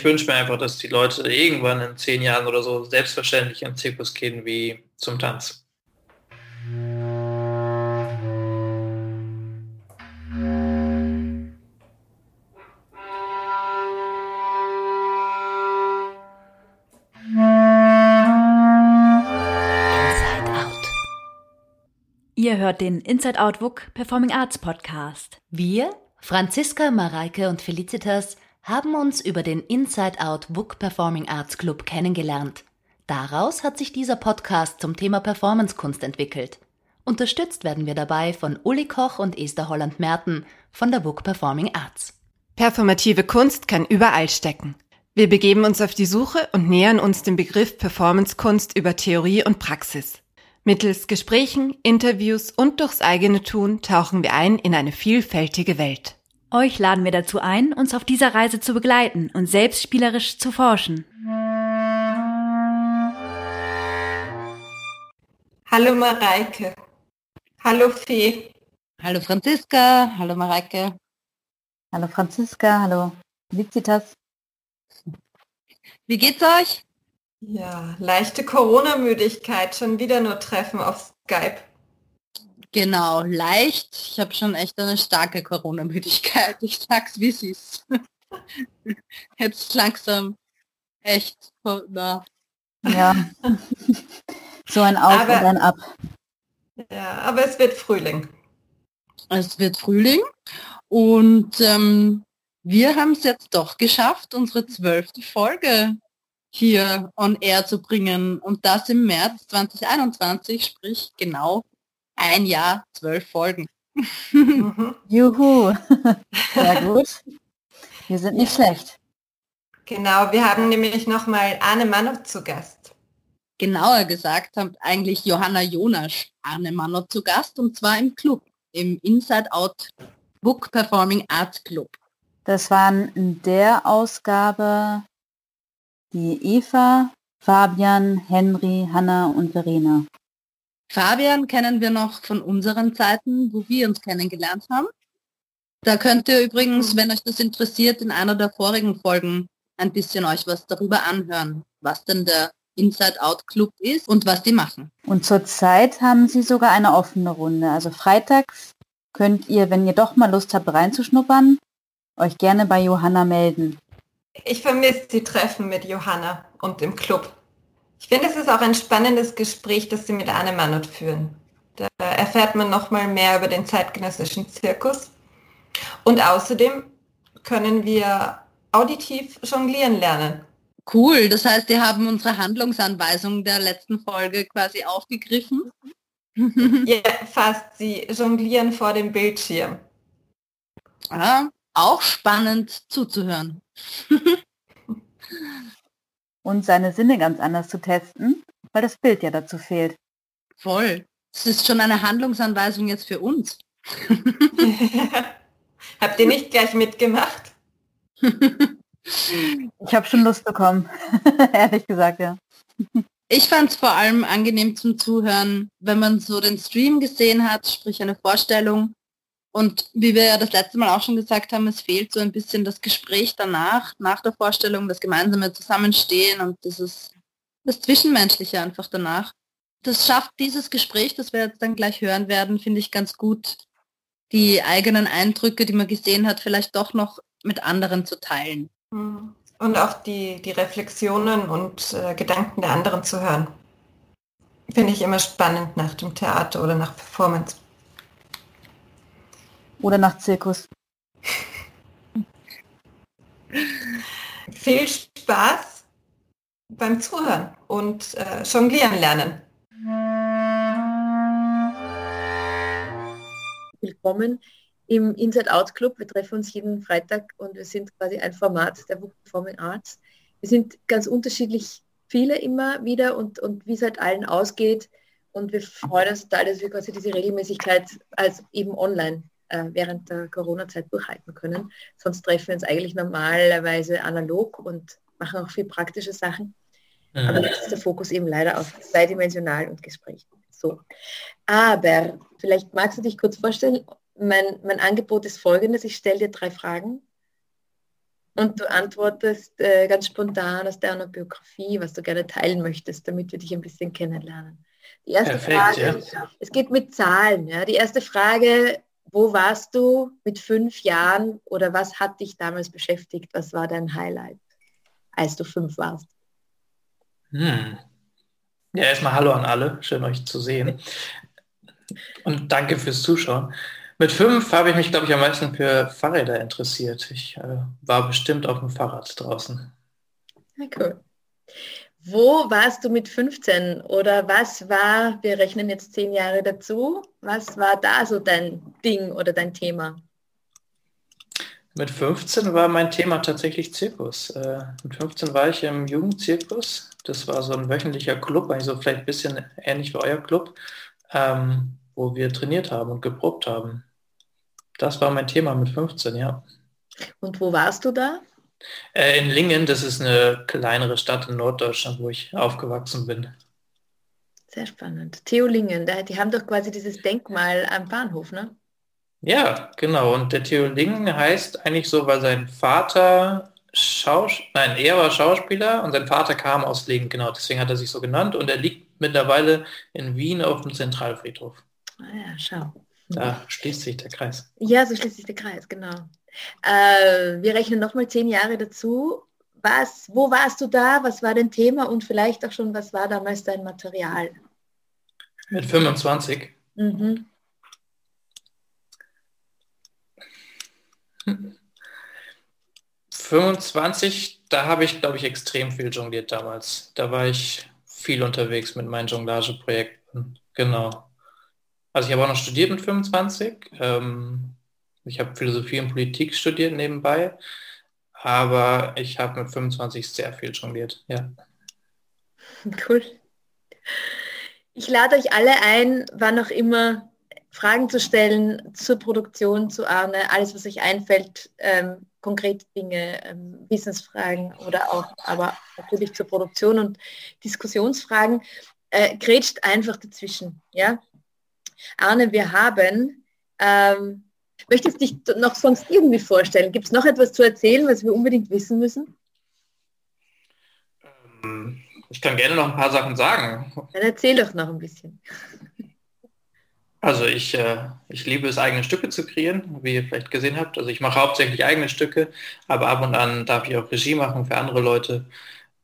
Ich wünsche mir einfach, dass die Leute irgendwann in zehn Jahren oder so selbstverständlich in Zirkus gehen wie zum Tanz. Ihr hört den Inside Out WUK Performing Arts Podcast. Wir, Franziska, Mareike und Felicitas, haben uns über den Inside Out WUK Performing Arts Club kennengelernt. Daraus hat sich dieser Podcast zum Thema Performancekunst entwickelt. Unterstützt werden wir dabei von Uli Koch und Esther Holland-Merten von der WUK Performing Arts. Performative Kunst kann überall stecken. Wir begeben uns auf die Suche und nähern uns dem Begriff Performancekunst über Theorie und Praxis. Mittels Gesprächen, Interviews und durchs eigene Tun tauchen wir ein in eine vielfältige Welt. Euch laden wir dazu ein, uns auf dieser Reise zu begleiten und selbst spielerisch zu forschen. Hallo Mareike. Hallo Fee. Hallo Franziska. Hallo Mareike. Hallo Franziska. Hallo Felicitas. Wie geht's euch? Ja, leichte Corona-Müdigkeit, schon wieder nur Treffen auf Skype. Genau, leicht. Ich habe schon echt eine starke Corona-Müdigkeit. Ich sag's, wie es ist. Jetzt langsam echt, na. Ja, so ein Auf aber, und ein Ab. Ja, aber es wird Frühling. Es wird Frühling und ähm, wir haben es jetzt doch geschafft, unsere zwölfte Folge hier on air zu bringen. Und das im März 2021, sprich genau ein Jahr, zwölf Folgen. Mhm. Juhu, sehr gut. Wir sind nicht schlecht. Genau, wir haben nämlich nochmal Arne Mannert zu Gast. Genauer gesagt haben eigentlich Johanna Jonas Arne Mannert zu Gast und zwar im Club, im Inside Out Book Performing Arts Club. Das waren in der Ausgabe die Eva, Fabian, Henry, Hanna und Verena. Fabian kennen wir noch von unseren Zeiten, wo wir uns kennengelernt haben. Da könnt ihr übrigens, wenn euch das interessiert, in einer der vorigen Folgen ein bisschen euch was darüber anhören, was denn der Inside Out Club ist und was die machen. Und zurzeit haben sie sogar eine offene Runde. Also freitags könnt ihr, wenn ihr doch mal Lust habt reinzuschnuppern, euch gerne bei Johanna melden. Ich vermisse die Treffen mit Johanna und dem Club. Ich finde, es ist auch ein spannendes Gespräch, das Sie mit Anne Mannert führen. Da erfährt man noch mal mehr über den zeitgenössischen Zirkus. Und außerdem können wir auditiv jonglieren lernen. Cool, das heißt, Sie haben unsere Handlungsanweisung der letzten Folge quasi aufgegriffen. ja, fast. Sie jonglieren vor dem Bildschirm. Ah, auch spannend zuzuhören. Und seine Sinne ganz anders zu testen, weil das Bild ja dazu fehlt. Voll. Es ist schon eine Handlungsanweisung jetzt für uns. Habt ihr nicht gleich mitgemacht? ich habe schon Lust bekommen, ehrlich gesagt, ja. Ich fand es vor allem angenehm zum Zuhören, wenn man so den Stream gesehen hat, sprich eine Vorstellung und wie wir ja das letzte Mal auch schon gesagt haben, es fehlt so ein bisschen das Gespräch danach, nach der Vorstellung, das gemeinsame Zusammenstehen und dieses, das Zwischenmenschliche einfach danach. Das schafft dieses Gespräch, das wir jetzt dann gleich hören werden, finde ich ganz gut, die eigenen Eindrücke, die man gesehen hat, vielleicht doch noch mit anderen zu teilen. Mhm. Und auch die, die Reflexionen und äh, Gedanken der anderen zu hören. Finde ich immer spannend nach dem Theater oder nach Performance. Oder nach Zirkus. Viel Spaß beim Zuhören und äh, jonglieren lernen. Willkommen im Inside Out Club. Wir treffen uns jeden Freitag und wir sind quasi ein Format der Book Performing Arts. Wir sind ganz unterschiedlich viele immer wieder und, und wie es halt allen ausgeht. Und wir freuen uns total, dass wir quasi diese Regelmäßigkeit als eben online äh, während der Corona-Zeit durchhalten können. Sonst treffen wir uns eigentlich normalerweise analog und machen auch viel praktische Sachen. Mhm. Aber jetzt ist der Fokus eben leider auf zweidimensional und Gespräch. So. Aber vielleicht magst du dich kurz vorstellen, mein, mein Angebot ist folgendes. Ich stelle dir drei Fragen Und du antwortest äh, ganz spontan aus deiner Biografie, was du gerne teilen möchtest, damit wir dich ein bisschen kennenlernen. Die erste Perfekt, Frage, ja. es geht mit Zahlen. Ja. Die erste Frage, wo warst du mit fünf Jahren oder was hat dich damals beschäftigt? Was war dein Highlight, als du fünf warst? Hm. Ja, erstmal Hallo an alle, schön euch zu sehen. Und danke fürs Zuschauen. Mit fünf habe ich mich, glaube ich, am meisten für Fahrräder interessiert. Ich äh, war bestimmt auf dem Fahrrad draußen. Ja, cool. Wo warst du mit 15 oder was war, wir rechnen jetzt zehn Jahre dazu, was war da so dein Ding oder dein Thema? Mit 15 war mein Thema tatsächlich Zirkus. Äh, mit 15 war ich im Jugendzirkus. Das war so ein wöchentlicher Club, eigentlich so vielleicht ein bisschen ähnlich wie euer Club, ähm, wo wir trainiert haben und geprobt haben. Das war mein Thema mit 15, ja. Und wo warst du da? Äh, in Lingen, das ist eine kleinere Stadt in Norddeutschland, wo ich aufgewachsen bin. Sehr spannend. Theo Lingen, die haben doch quasi dieses Denkmal am Bahnhof, ne? Ja, genau. Und der Theo Lingen heißt eigentlich so, weil sein Vater Schaus nein, er war Schauspieler und sein Vater kam aus Lingen, genau. Deswegen hat er sich so genannt und er liegt mittlerweile in Wien auf dem Zentralfriedhof. Ah ja, schau. Da schließt sich der Kreis. Ja, so schließt sich der Kreis, genau. Äh, wir rechnen nochmal zehn Jahre dazu. Was, wo warst du da? Was war dein Thema? Und vielleicht auch schon, was war damals dein Material? Mit 25. Mhm. 25, da habe ich, glaube ich, extrem viel jongliert damals. Da war ich viel unterwegs mit meinen Jonglageprojekten. Genau. Also ich habe auch noch studiert mit 25. Ähm, ich habe Philosophie und Politik studiert nebenbei, aber ich habe mit 25 sehr viel jongliert, ja. Cool. Ich lade euch alle ein, wann auch immer Fragen zu stellen zur Produktion, zu Arne, alles, was euch einfällt, ähm, konkrete Dinge, ähm, Wissensfragen oder auch, aber natürlich zur Produktion und Diskussionsfragen, äh, grätscht einfach dazwischen. Ja? Arne, wir haben ähm, Möchtest du dich noch sonst irgendwie vorstellen? Gibt es noch etwas zu erzählen, was wir unbedingt wissen müssen? Ähm, ich kann gerne noch ein paar Sachen sagen. Dann erzähl doch noch ein bisschen. Also ich, äh, ich liebe es, eigene Stücke zu kreieren, wie ihr vielleicht gesehen habt. Also ich mache hauptsächlich eigene Stücke, aber ab und an darf ich auch Regie machen für andere Leute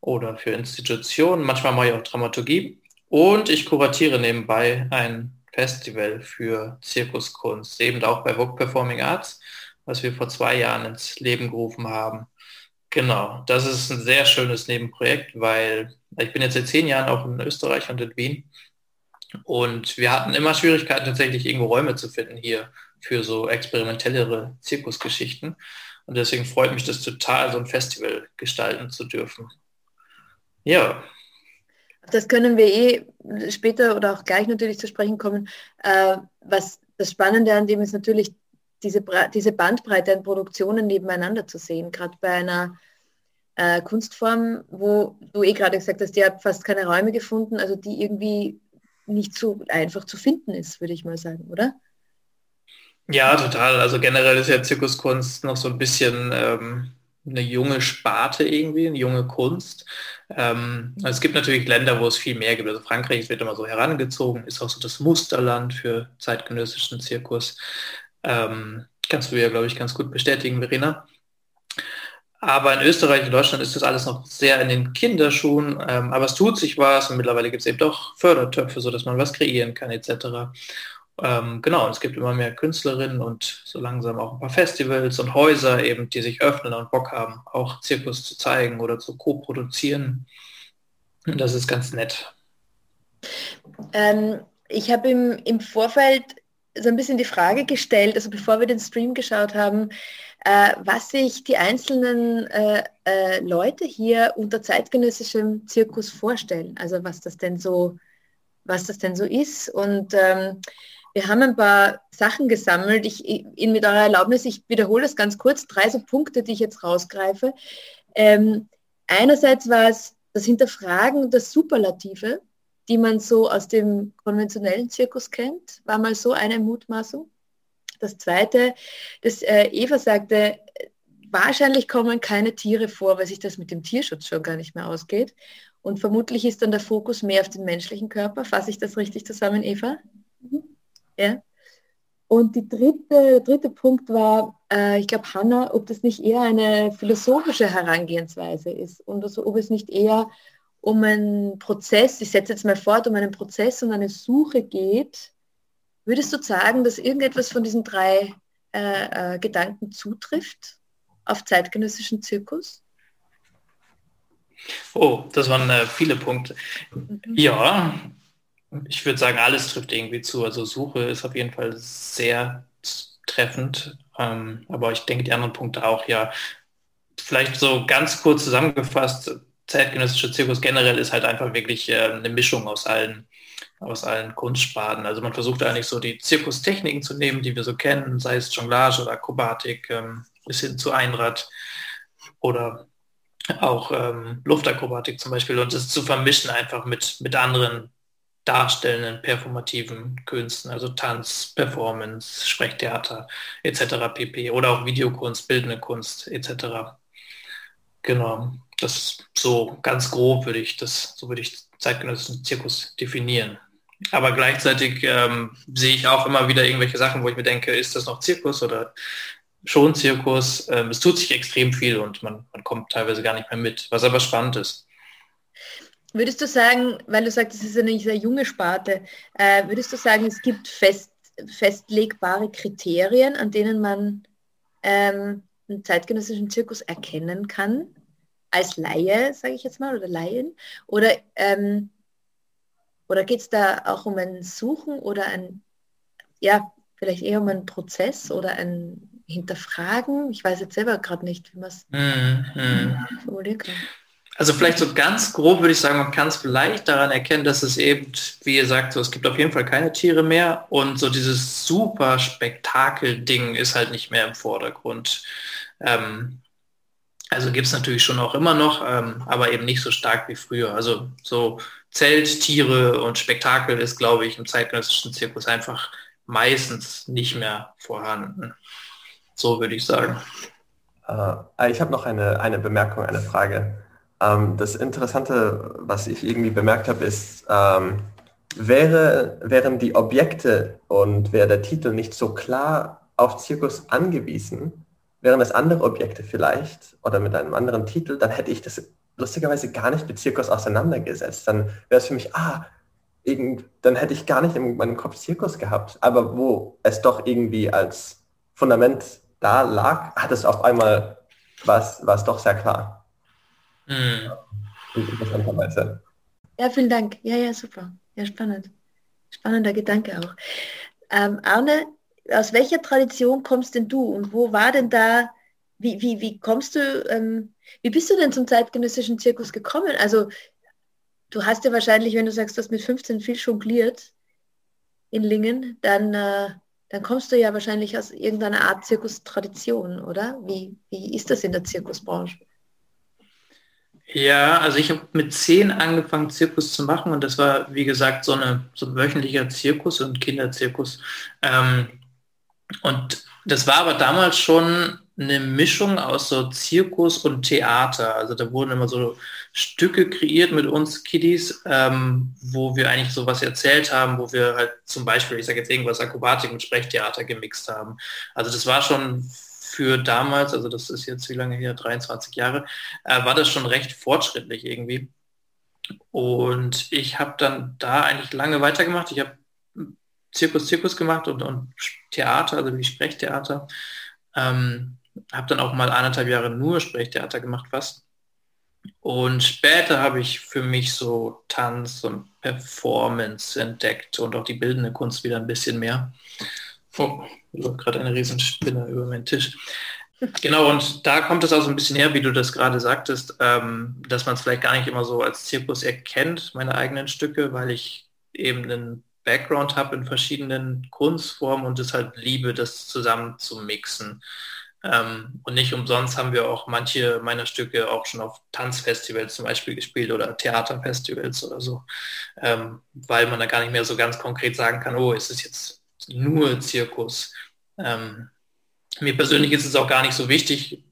oder für Institutionen. Manchmal mache ich auch Dramaturgie. Und ich kuratiere nebenbei ein Festival für Zirkuskunst, eben auch bei Vogue Performing Arts, was wir vor zwei Jahren ins Leben gerufen haben. Genau, das ist ein sehr schönes Nebenprojekt, weil ich bin jetzt seit zehn Jahren auch in Österreich und in Wien und wir hatten immer Schwierigkeiten, tatsächlich irgendwo Räume zu finden hier für so experimentellere Zirkusgeschichten. Und deswegen freut mich das total, so ein Festival gestalten zu dürfen. Ja, das können wir eh später oder auch gleich natürlich zu sprechen kommen. Äh, was das Spannende an dem ist natürlich diese, diese Bandbreite an Produktionen nebeneinander zu sehen, gerade bei einer äh, Kunstform, wo du eh gerade gesagt hast, die hat fast keine Räume gefunden, also die irgendwie nicht so einfach zu finden ist, würde ich mal sagen, oder? Ja, total. Also generell ist ja Zirkuskunst noch so ein bisschen ähm, eine junge Sparte irgendwie, eine junge Kunst. Ähm, es gibt natürlich Länder, wo es viel mehr gibt. Also Frankreich wird immer so herangezogen, ist auch so das Musterland für zeitgenössischen Zirkus. Ähm, kannst du ja, glaube ich, ganz gut bestätigen, Verena. Aber in Österreich und Deutschland ist das alles noch sehr in den Kinderschuhen. Ähm, aber es tut sich was und mittlerweile gibt es eben doch Fördertöpfe, so dass man was kreieren kann etc. Ähm, genau, es gibt immer mehr Künstlerinnen und so langsam auch ein paar Festivals und Häuser eben, die sich öffnen und Bock haben, auch Zirkus zu zeigen oder zu co-produzieren. Das ist ganz nett. Ähm, ich habe im, im Vorfeld so ein bisschen die Frage gestellt, also bevor wir den Stream geschaut haben, äh, was sich die einzelnen äh, äh, Leute hier unter zeitgenössischem Zirkus vorstellen. Also was das denn so, was das denn so ist. Und ähm, wir haben ein paar Sachen gesammelt. Ich, ich, mit eurer Erlaubnis, ich wiederhole das ganz kurz, drei so Punkte, die ich jetzt rausgreife. Ähm, einerseits war es das Hinterfragen der Superlative, die man so aus dem konventionellen Zirkus kennt, war mal so eine Mutmaßung. Das zweite, das äh, Eva sagte, wahrscheinlich kommen keine Tiere vor, weil sich das mit dem Tierschutz schon gar nicht mehr ausgeht. Und vermutlich ist dann der Fokus mehr auf den menschlichen Körper. Fasse ich das richtig zusammen, Eva? Ja. Und die dritte, der dritte Punkt war, äh, ich glaube, Hanna, ob das nicht eher eine philosophische Herangehensweise ist und also, ob es nicht eher um einen Prozess, ich setze jetzt mal fort, um einen Prozess und eine Suche geht. Würdest du sagen, dass irgendetwas von diesen drei äh, äh, Gedanken zutrifft auf zeitgenössischen Zirkus? Oh, das waren äh, viele Punkte. Mhm. Ja, ich würde sagen, alles trifft irgendwie zu. Also Suche ist auf jeden Fall sehr treffend. Ähm, aber ich denke, die anderen Punkte auch, ja. Vielleicht so ganz kurz zusammengefasst, zeitgenössischer Zirkus generell ist halt einfach wirklich äh, eine Mischung aus allen, aus allen Kunstsparten. Also man versucht eigentlich so die Zirkustechniken zu nehmen, die wir so kennen, sei es Jonglage oder Akrobatik, ähm, bis hin zu Einrad oder auch ähm, Luftakrobatik zum Beispiel und das zu vermischen einfach mit, mit anderen darstellenden performativen Künsten, also Tanz, Performance, Sprechtheater etc. pp. Oder auch Videokunst, bildende Kunst etc. Genau, das so ganz grob würde ich das, so würde ich zeitgenössischen Zirkus definieren. Aber gleichzeitig ähm, sehe ich auch immer wieder irgendwelche Sachen, wo ich mir denke, ist das noch Zirkus oder schon Zirkus? Ähm, es tut sich extrem viel und man, man kommt teilweise gar nicht mehr mit, was aber spannend ist. Würdest du sagen, weil du sagst, es ist eine sehr junge Sparte, äh, würdest du sagen, es gibt fest, festlegbare Kriterien, an denen man ähm, einen zeitgenössischen Zirkus erkennen kann? Als Laie, sage ich jetzt mal, oder Laien? Oder, ähm, oder geht es da auch um ein Suchen oder ein, ja, vielleicht eher um einen Prozess oder ein Hinterfragen? Ich weiß jetzt selber gerade nicht, wie man es mm, mm. formulieren kann. Also vielleicht so ganz grob würde ich sagen, man kann es vielleicht daran erkennen, dass es eben, wie ihr sagt, so, es gibt auf jeden Fall keine Tiere mehr und so dieses super Spektakel-Ding ist halt nicht mehr im Vordergrund. Ähm, also gibt es natürlich schon auch immer noch, ähm, aber eben nicht so stark wie früher. Also so Zelt, Tiere und Spektakel ist, glaube ich, im zeitgenössischen Zirkus einfach meistens nicht mehr vorhanden. So würde ich sagen. Äh, ich habe noch eine, eine Bemerkung, eine Frage. Ähm, das Interessante, was ich irgendwie bemerkt habe, ist, ähm, wäre, wären die Objekte und wäre der Titel nicht so klar auf Zirkus angewiesen, wären es andere Objekte vielleicht oder mit einem anderen Titel, dann hätte ich das lustigerweise gar nicht mit Zirkus auseinandergesetzt. Dann wäre es für mich, ah, irgend, dann hätte ich gar nicht in meinem Kopf Zirkus gehabt. Aber wo es doch irgendwie als Fundament da lag, hat es auf einmal, war es doch sehr klar. Mhm. Ja, vielen Dank. Ja, ja, super. Ja, spannend. Spannender Gedanke auch. Ähm, Arne, aus welcher Tradition kommst denn du und wo war denn da, wie, wie, wie kommst du, ähm, wie bist du denn zum zeitgenössischen Zirkus gekommen? Also du hast ja wahrscheinlich, wenn du sagst, du hast mit 15 viel jongliert in Lingen, dann, äh, dann kommst du ja wahrscheinlich aus irgendeiner Art Zirkustradition, oder? Wie, wie ist das in der Zirkusbranche? Ja, also ich habe mit zehn angefangen, Zirkus zu machen und das war, wie gesagt, so, eine, so ein wöchentlicher Zirkus und Kinderzirkus. Ähm, und das war aber damals schon eine Mischung aus so Zirkus und Theater. Also da wurden immer so Stücke kreiert mit uns Kiddies, ähm, wo wir eigentlich sowas erzählt haben, wo wir halt zum Beispiel, ich sage jetzt irgendwas, Akrobatik und Sprechtheater gemixt haben. Also das war schon für damals, also das ist jetzt wie lange her, 23 Jahre, äh, war das schon recht fortschrittlich irgendwie. Und ich habe dann da eigentlich lange weitergemacht. Ich habe Zirkus, Zirkus gemacht und, und Theater, also wie Sprechtheater. Ähm, habe dann auch mal anderthalb Jahre nur Sprechtheater gemacht fast. Und später habe ich für mich so Tanz und Performance entdeckt und auch die bildende Kunst wieder ein bisschen mehr. Oh, läuft gerade eine Riesenspinne über meinen Tisch. Genau, und da kommt es auch so ein bisschen her, wie du das gerade sagtest, ähm, dass man es vielleicht gar nicht immer so als Zirkus erkennt, meine eigenen Stücke, weil ich eben einen Background habe in verschiedenen Kunstformen und es halt liebe, das zusammen zu mixen. Ähm, und nicht umsonst haben wir auch manche meiner Stücke auch schon auf Tanzfestivals zum Beispiel gespielt oder Theaterfestivals oder so, ähm, weil man da gar nicht mehr so ganz konkret sagen kann, oh, ist es jetzt nur Zirkus. Ähm, mir persönlich ist es auch gar nicht so wichtig,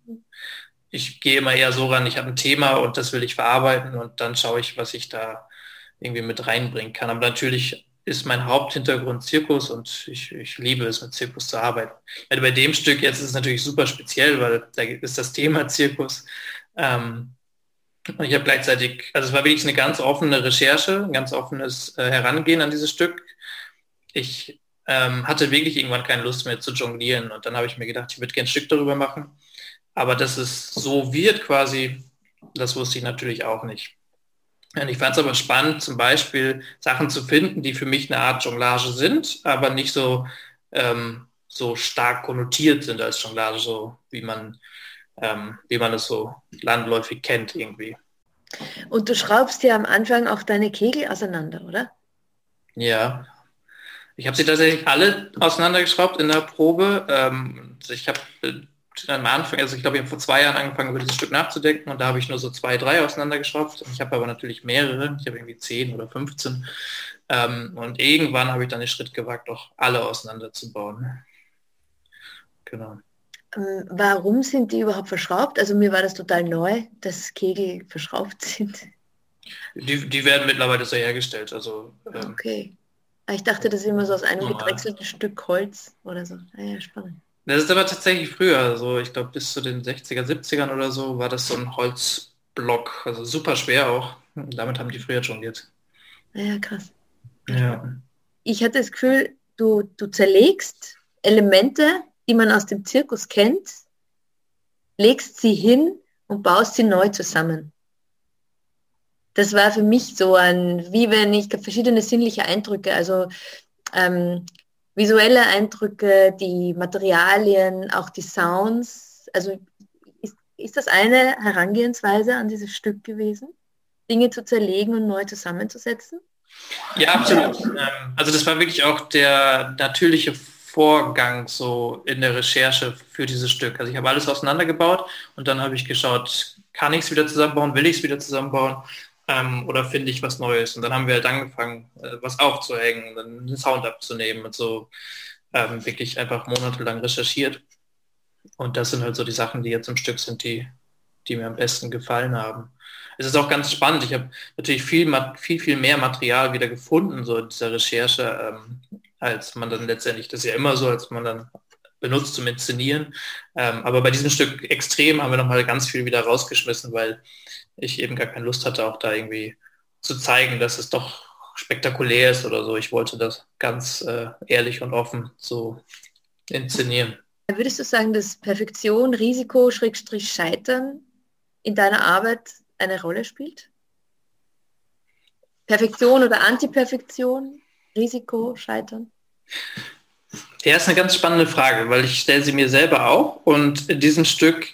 ich gehe immer eher so ran, ich habe ein Thema und das will ich verarbeiten und dann schaue ich, was ich da irgendwie mit reinbringen kann. Aber natürlich ist mein Haupthintergrund Zirkus und ich, ich liebe es, mit Zirkus zu arbeiten. Also bei dem Stück jetzt ist es natürlich super speziell, weil da ist das Thema Zirkus. Ähm, und ich habe gleichzeitig, also es war wirklich eine ganz offene Recherche, ein ganz offenes äh, Herangehen an dieses Stück. Ich ähm, hatte wirklich irgendwann keine Lust mehr zu jonglieren und dann habe ich mir gedacht, ich würde gerne ein Stück darüber machen. Aber dass es so wird quasi, das wusste ich natürlich auch nicht. Und ich fand es aber spannend, zum Beispiel Sachen zu finden, die für mich eine Art Jonglage sind, aber nicht so, ähm, so stark konnotiert sind als Jonglage, so wie man, ähm, wie man es so landläufig kennt irgendwie. Und du schraubst ja am Anfang auch deine Kegel auseinander, oder? Ja. Ich habe sie tatsächlich alle auseinandergeschraubt in der Probe. Ähm, ich habe äh, am Anfang, also ich glaube, ich habe vor zwei Jahren angefangen, über dieses Stück nachzudenken und da habe ich nur so zwei, drei auseinandergeschraubt. Ich habe aber natürlich mehrere, ich habe irgendwie zehn oder 15. Ähm, und irgendwann habe ich dann den Schritt gewagt, auch alle auseinanderzubauen. Genau. Ähm, warum sind die überhaupt verschraubt? Also mir war das total neu, dass Kegel verschraubt sind. Die, die werden mittlerweile so hergestellt. Also, ähm, okay. Ah, ich dachte, das ist immer so aus einem normal. gedrechselten Stück Holz oder so. Ah, ja, spannend. Das ist aber tatsächlich früher, so ich glaube bis zu den 60er, 70ern oder so, war das so ein Holzblock, also super schwer auch. Damit haben die früher jongliert. Ja, krass. Ja. Ich hatte das Gefühl, du, du zerlegst Elemente, die man aus dem Zirkus kennt, legst sie hin und baust sie neu zusammen. Das war für mich so ein, wie wenn ich verschiedene sinnliche Eindrücke, also ähm, visuelle Eindrücke, die Materialien, auch die Sounds. Also ist, ist das eine Herangehensweise an dieses Stück gewesen, Dinge zu zerlegen und neu zusammenzusetzen? Ja, absolut. Ähm, also das war wirklich auch der natürliche Vorgang so in der Recherche für dieses Stück. Also ich habe alles auseinandergebaut und dann habe ich geschaut, kann ich es wieder zusammenbauen, will ich es wieder zusammenbauen ähm, oder finde ich was Neues? Und dann haben wir halt angefangen, äh, was aufzuhängen, dann einen Sound abzunehmen und so ähm, wirklich einfach monatelang recherchiert. Und das sind halt so die Sachen, die jetzt im Stück sind, die, die mir am besten gefallen haben. Es ist auch ganz spannend. Ich habe natürlich viel, viel, viel mehr Material wieder gefunden, so in dieser Recherche, ähm, als man dann letztendlich, das ist ja immer so, als man dann benutzt zum Inszenieren. Ähm, aber bei diesem Stück extrem haben wir nochmal ganz viel wieder rausgeschmissen, weil ich eben gar keine Lust hatte, auch da irgendwie zu zeigen, dass es doch spektakulär ist oder so. Ich wollte das ganz äh, ehrlich und offen so inszenieren. Würdest du sagen, dass Perfektion, Risiko, Schrägstrich Scheitern in deiner Arbeit eine Rolle spielt? Perfektion oder Antiperfektion, Risiko, Scheitern? Ja, ist eine ganz spannende Frage, weil ich stelle sie mir selber auch und in diesem Stück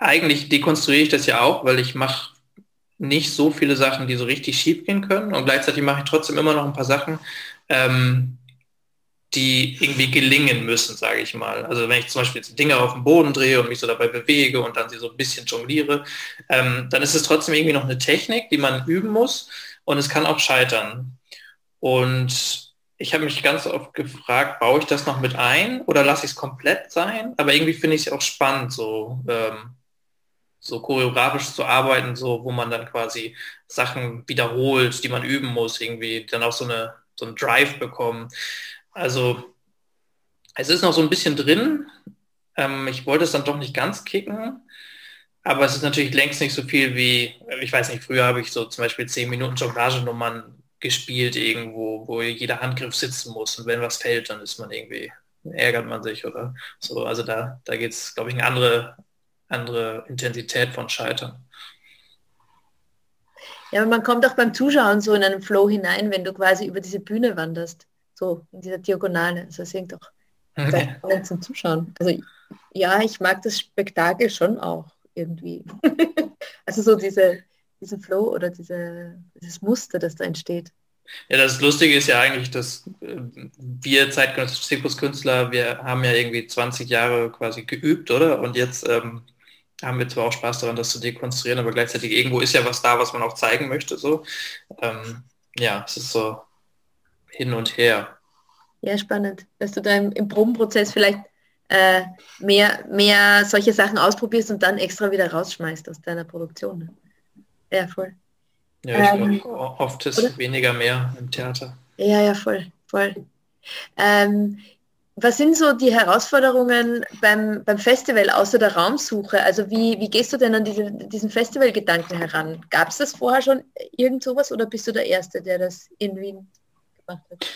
eigentlich dekonstruiere ich das ja auch, weil ich mache nicht so viele Sachen, die so richtig schief gehen können und gleichzeitig mache ich trotzdem immer noch ein paar Sachen, ähm, die irgendwie gelingen müssen, sage ich mal. Also wenn ich zum Beispiel Dinge auf dem Boden drehe und mich so dabei bewege und dann sie so ein bisschen jongliere, ähm, dann ist es trotzdem irgendwie noch eine Technik, die man üben muss und es kann auch scheitern. Und ich habe mich ganz oft gefragt, baue ich das noch mit ein oder lasse ich es komplett sein? Aber irgendwie finde ich es auch spannend, so ähm, so choreografisch zu arbeiten, so wo man dann quasi Sachen wiederholt, die man üben muss, irgendwie dann auch so eine so einen Drive bekommen. Also es ist noch so ein bisschen drin. Ähm, ich wollte es dann doch nicht ganz kicken, aber es ist natürlich längst nicht so viel wie, ich weiß nicht, früher habe ich so zum Beispiel 10 Minuten Jonglagenummern gespielt irgendwo, wo jeder Handgriff sitzen muss und wenn was fällt, dann ist man irgendwie, ärgert man sich oder so. Also da, da geht es, glaube ich, eine andere, andere Intensität von Scheitern. Ja, aber man kommt auch beim Zuschauen so in einen Flow hinein, wenn du quasi über diese Bühne wanderst, so in dieser Diagonale. Also es hängt doch spannend zum Zuschauen. Also ja, ich mag das Spektakel schon auch irgendwie. also so diese, diesen Flow oder diese, dieses Muster, das da entsteht. Ja, das Lustige ist ja eigentlich, dass äh, wir zeitgenössische Zirkuskünstler, wir haben ja irgendwie 20 Jahre quasi geübt, oder? Und jetzt ähm, haben wir zwar auch Spaß daran, das zu dekonstruieren, aber gleichzeitig irgendwo ist ja was da, was man auch zeigen möchte. So. Ähm, ja, es ist so hin und her. Ja, spannend, dass du da im, im Probenprozess vielleicht äh, mehr, mehr solche Sachen ausprobierst und dann extra wieder rausschmeißt aus deiner Produktion. Ne? Ja, voll. Ja, ich ähm, glaub, oft ist oder? weniger mehr im Theater. Ja, ja, voll, voll. Ähm, was sind so die Herausforderungen beim, beim Festival außer der Raumsuche? Also wie, wie gehst du denn an diese, diesen Festivalgedanken heran? Gab es das vorher schon irgend sowas oder bist du der Erste, der das in Wien gemacht hat?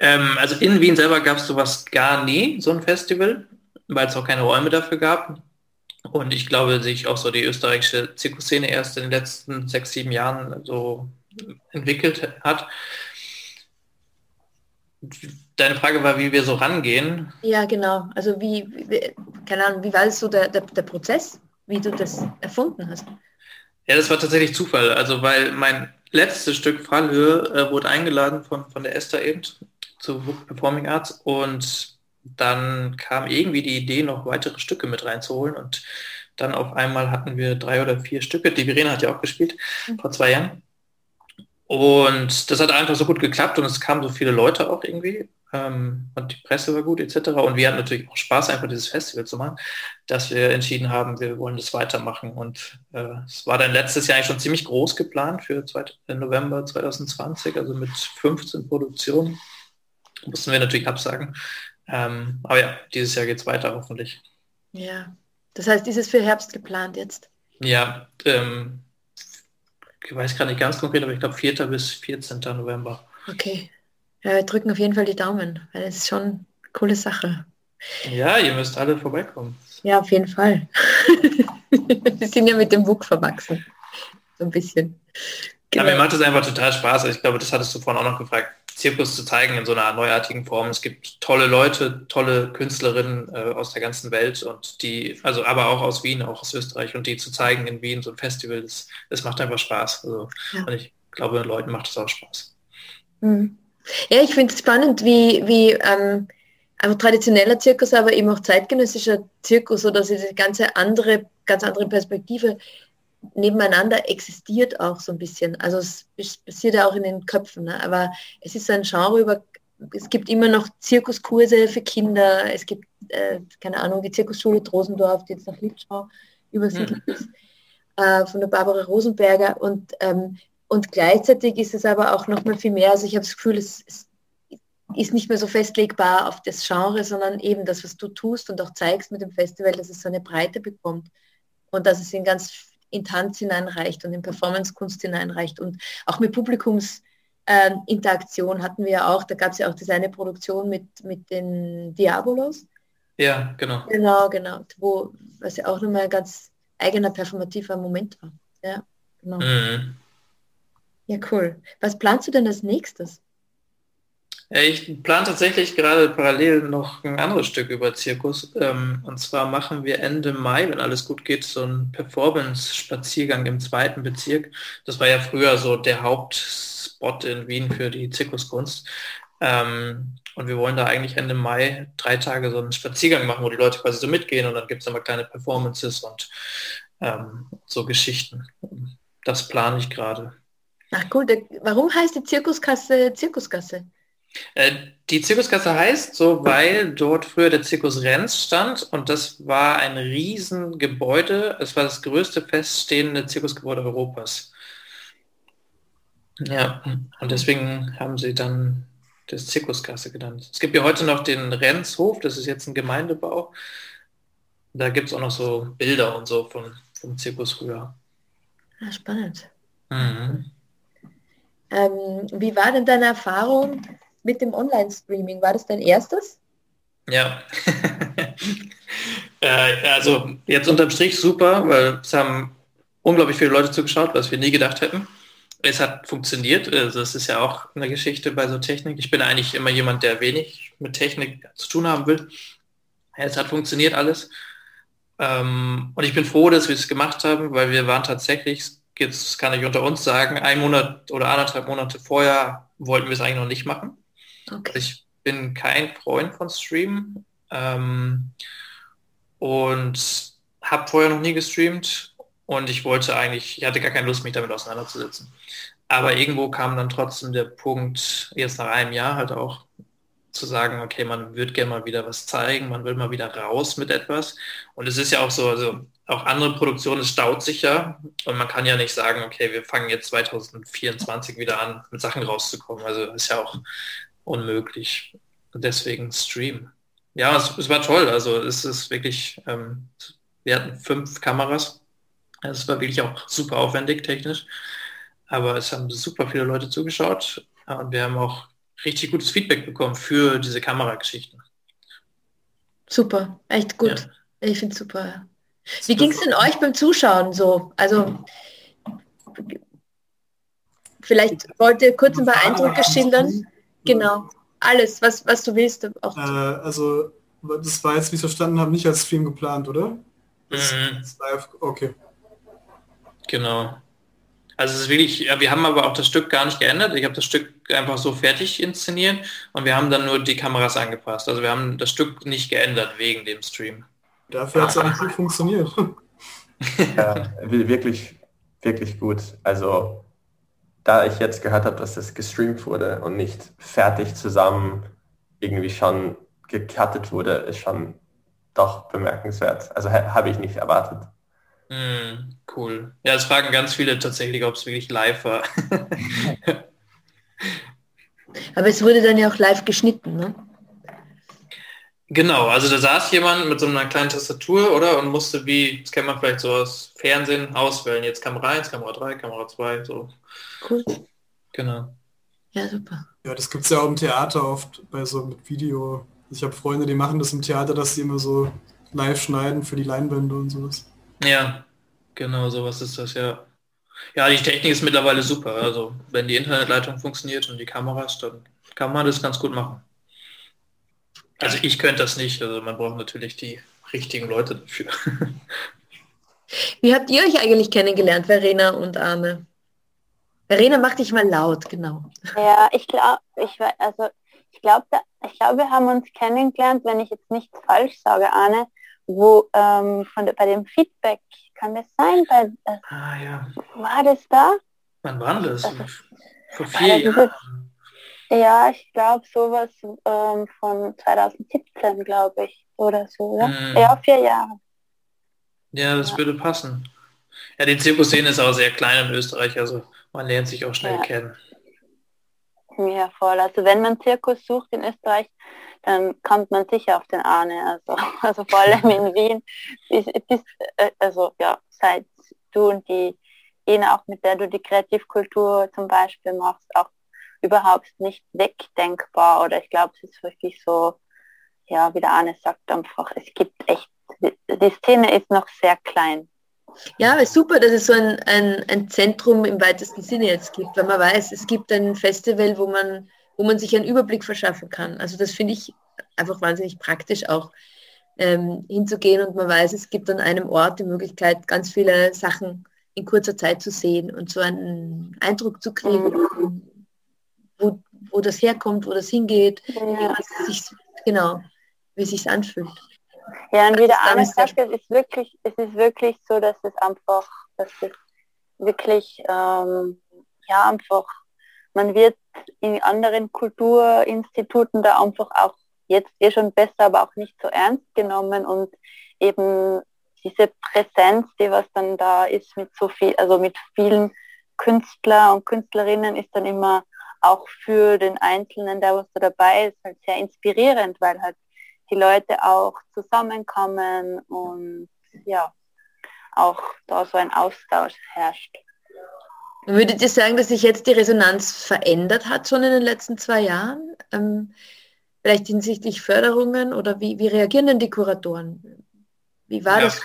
Ähm, also in Wien selber gab es sowas gar nie, so ein Festival, weil es auch keine Räume dafür gab. Und ich glaube, sich auch so die österreichische Zirkusszene erst in den letzten sechs, sieben Jahren so entwickelt hat deine Frage war, wie wir so rangehen. Ja, genau. Also wie, wie keine Ahnung, wie war es so der, der, der Prozess, wie du das erfunden hast? Ja, das war tatsächlich Zufall. Also weil mein letztes Stück Fallhöhe äh, wurde eingeladen von, von der Esther eben zu Performing Arts und dann kam irgendwie die Idee, noch weitere Stücke mit reinzuholen und dann auf einmal hatten wir drei oder vier Stücke. Die Verena hat ja auch gespielt mhm. vor zwei Jahren. Und das hat einfach so gut geklappt und es kamen so viele Leute auch irgendwie. Ähm, und die Presse war gut etc. Und wir hatten natürlich auch Spaß, einfach dieses Festival zu machen, dass wir entschieden haben, wir wollen das weitermachen. Und äh, es war dann letztes Jahr eigentlich schon ziemlich groß geplant für 2. November 2020, also mit 15 Produktionen. Mussten wir natürlich absagen. Ähm, aber ja, dieses Jahr geht es weiter hoffentlich. Ja, das heißt, dieses für Herbst geplant jetzt? Ja, ähm, ich weiß gerade nicht ganz konkret, aber ich glaube 4. bis 14. November. Okay. Ja, wir drücken auf jeden Fall die Daumen, weil es ist schon eine coole Sache. Ja, ihr müsst alle vorbeikommen. Ja, auf jeden Fall. wir sind ja mit dem WUK verwachsen. So ein bisschen. Genau. Ja, mir macht es einfach total Spaß. Ich glaube, das hattest du vorhin auch noch gefragt. Zirkus zu zeigen in so einer neuartigen Form. Es gibt tolle Leute, tolle Künstlerinnen äh, aus der ganzen Welt und die, also aber auch aus Wien, auch aus Österreich und die zu zeigen in Wien, so ein Festival, das, das macht einfach Spaß. Also, ja. Und ich glaube, den Leuten macht es auch Spaß. Mhm. Ja, ich finde es spannend, wie, wie ähm, einfach traditioneller Zirkus, aber eben auch zeitgenössischer Zirkus oder diese ganze andere, ganz andere Perspektive nebeneinander existiert auch so ein bisschen. Also es passiert ja auch in den Köpfen, ne? aber es ist ein Genre über, es gibt immer noch Zirkuskurse für Kinder, es gibt, äh, keine Ahnung, die Zirkusschule Drosendorf, die jetzt nach Litschau übersiedelt mhm. ist, äh, von der Barbara Rosenberger und, ähm, und gleichzeitig ist es aber auch noch mal viel mehr, also ich habe das Gefühl, es, ist nicht mehr so festlegbar auf das Genre, sondern eben das, was du tust und auch zeigst mit dem Festival, dass es so eine Breite bekommt und dass es in ganz in Tanz hineinreicht und in Performancekunst hineinreicht und auch mit Publikumsinteraktion ähm, hatten wir ja auch, da gab es ja auch diese eine Produktion mit, mit den Diabolos. Ja, genau. Genau, genau, wo, was ja auch nochmal ein ganz eigener performativer Moment war. Ja, genau. Mhm. Ja, cool. Was planst du denn als nächstes? Ich plane tatsächlich gerade parallel noch ein anderes Stück über Zirkus. Ähm, und zwar machen wir Ende Mai, wenn alles gut geht, so einen Performance-Spaziergang im zweiten Bezirk. Das war ja früher so der Hauptspot in Wien für die Zirkuskunst. Ähm, und wir wollen da eigentlich Ende Mai drei Tage so einen Spaziergang machen, wo die Leute quasi so mitgehen und dann gibt es immer kleine Performances und ähm, so Geschichten. Das plane ich gerade. Ach cool, warum heißt die Zirkuskasse Zirkuskasse? Äh, die Zirkuskasse heißt so, weil dort früher der Zirkus Renz stand und das war ein Riesengebäude. Es war das größte feststehende Zirkusgebäude Europas. Ja, und deswegen haben sie dann das Zirkuskasse genannt. Es gibt ja heute noch den Renzhof, das ist jetzt ein Gemeindebau. Da gibt es auch noch so Bilder und so von, vom Zirkus früher. Ja, ah, spannend. Mhm. Ähm, wie war denn deine Erfahrung mit dem Online-Streaming. War das dein erstes? Ja. äh, also jetzt unterm Strich super, weil es haben unglaublich viele Leute zugeschaut, was wir nie gedacht hätten. Es hat funktioniert. Also das ist ja auch eine Geschichte bei so Technik. Ich bin eigentlich immer jemand, der wenig mit Technik zu tun haben will. Es hat funktioniert alles. Ähm, und ich bin froh, dass wir es gemacht haben, weil wir waren tatsächlich, jetzt kann ich unter uns sagen, ein Monat oder anderthalb Monate vorher wollten wir es eigentlich noch nicht machen. Okay. Ich bin kein Freund von Streamen ähm, und habe vorher noch nie gestreamt und ich wollte eigentlich, ich hatte gar keine Lust, mich damit auseinanderzusetzen. Aber irgendwo kam dann trotzdem der Punkt, jetzt nach einem Jahr halt auch, zu sagen, okay, man wird gerne mal wieder was zeigen, man will mal wieder raus mit etwas. Und es ist ja auch so, also auch andere Produktionen, es staut sich ja und man kann ja nicht sagen, okay, wir fangen jetzt 2024 wieder an, mit Sachen rauszukommen. Also ist ja auch unmöglich. Und deswegen Stream. Ja, es, es, war toll. Also es ist wirklich, ähm, wir hatten fünf Kameras. Also es war wirklich auch super aufwendig technisch. Aber es haben super viele Leute zugeschaut und wir haben auch richtig gutes Feedback bekommen für diese Kamerageschichten. Super, echt gut. Ja. Ich finde es super. Wie ging es denn euch beim Zuschauen so? Also vielleicht wollt ihr kurz ein paar Eindrücke schildern. Genau, alles, was, was du willst. Auch äh, also das war jetzt, wie ich verstanden habe, nicht als Stream geplant, oder? Das mhm. live, okay. Genau. Also es ist wirklich, ja, wir haben aber auch das Stück gar nicht geändert. Ich habe das Stück einfach so fertig inszeniert und wir haben dann nur die Kameras angepasst. Also wir haben das Stück nicht geändert wegen dem Stream. Dafür hat es auch gut funktioniert. ja, wirklich, wirklich gut. Also da ich jetzt gehört habe, dass es gestreamt wurde und nicht fertig zusammen irgendwie schon gecuttet wurde, ist schon doch bemerkenswert. Also habe ich nicht erwartet. Mm, cool. Ja, es fragen ganz viele tatsächlich, ob es wirklich live war. Aber es wurde dann ja auch live geschnitten, ne? Genau, also da saß jemand mit so einer kleinen Tastatur, oder? Und musste wie, das kennt man vielleicht so aus Fernsehen, auswählen. Jetzt Kamera 1, Kamera 3, Kamera 2, so. Cool. Genau. Ja, super. Ja, das gibt es ja auch im Theater oft bei so mit Video. Ich habe Freunde, die machen das im Theater, dass sie immer so live schneiden für die Leinwände und sowas. Ja, genau, sowas ist das, ja. Ja, die Technik ist mittlerweile super. Also wenn die Internetleitung funktioniert und die Kameras, dann kann man das ganz gut machen. Also ich könnte das nicht. Also man braucht natürlich die richtigen Leute dafür. Wie habt ihr euch eigentlich kennengelernt, Verena und Arne? Verena, mach dich mal laut, genau. Ja, ich glaube, ich also ich glaube, ich glaube, wir haben uns kennengelernt, wenn ich jetzt nichts falsch sage, Arne, wo ähm, von der, bei dem Feedback, kann das sein? Bei, äh, ah, ja. War das da? Wann war das? Also, Vor vier Jahren. Ja, ich glaube sowas ähm, von 2017, glaube ich, oder so. Oder? Mm. Ja, vier Jahre. Ja, das ja. würde passen. Ja, die Zirkusszene ist auch sehr klein in Österreich, also man lernt sich auch schnell ja. kennen. Ja, voll. Also wenn man Zirkus sucht in Österreich, dann kommt man sicher auf den Arne. Also, also vor allem in Wien. Bis, bis, äh, also ja, seit du und die Ina auch mit der du die Kreativkultur zum Beispiel machst, auch überhaupt nicht wegdenkbar. Oder ich glaube, es ist wirklich so, ja, wie der Arne sagt, einfach, es gibt echt, die Szene ist noch sehr klein. Ja, super, dass es so ein, ein, ein Zentrum im weitesten Sinne jetzt gibt, weil man weiß, es gibt ein Festival, wo man, wo man sich einen Überblick verschaffen kann. Also das finde ich einfach wahnsinnig praktisch auch ähm, hinzugehen und man weiß, es gibt an einem Ort die Möglichkeit, ganz viele Sachen in kurzer Zeit zu sehen und so einen Eindruck zu kriegen, mhm. Wo, wo das herkommt, wo das hingeht, ja. wie sich, genau, wie es sich anfühlt. Ja, und wie der Arne sagt, es ist wirklich, es ist wirklich so, dass es einfach, dass es wirklich, ähm, ja, einfach, man wird in anderen Kulturinstituten da einfach auch jetzt eh schon besser, aber auch nicht so ernst genommen und eben diese Präsenz, die was dann da ist mit so viel, also mit vielen Künstler und Künstlerinnen ist dann immer auch für den Einzelnen, der was da dabei ist, halt sehr inspirierend, weil halt die Leute auch zusammenkommen und ja, auch da so ein Austausch herrscht. Würdet ihr sagen, dass sich jetzt die Resonanz verändert hat schon in den letzten zwei Jahren? Ähm, vielleicht hinsichtlich Förderungen oder wie, wie reagieren denn die Kuratoren? Wie war ja. das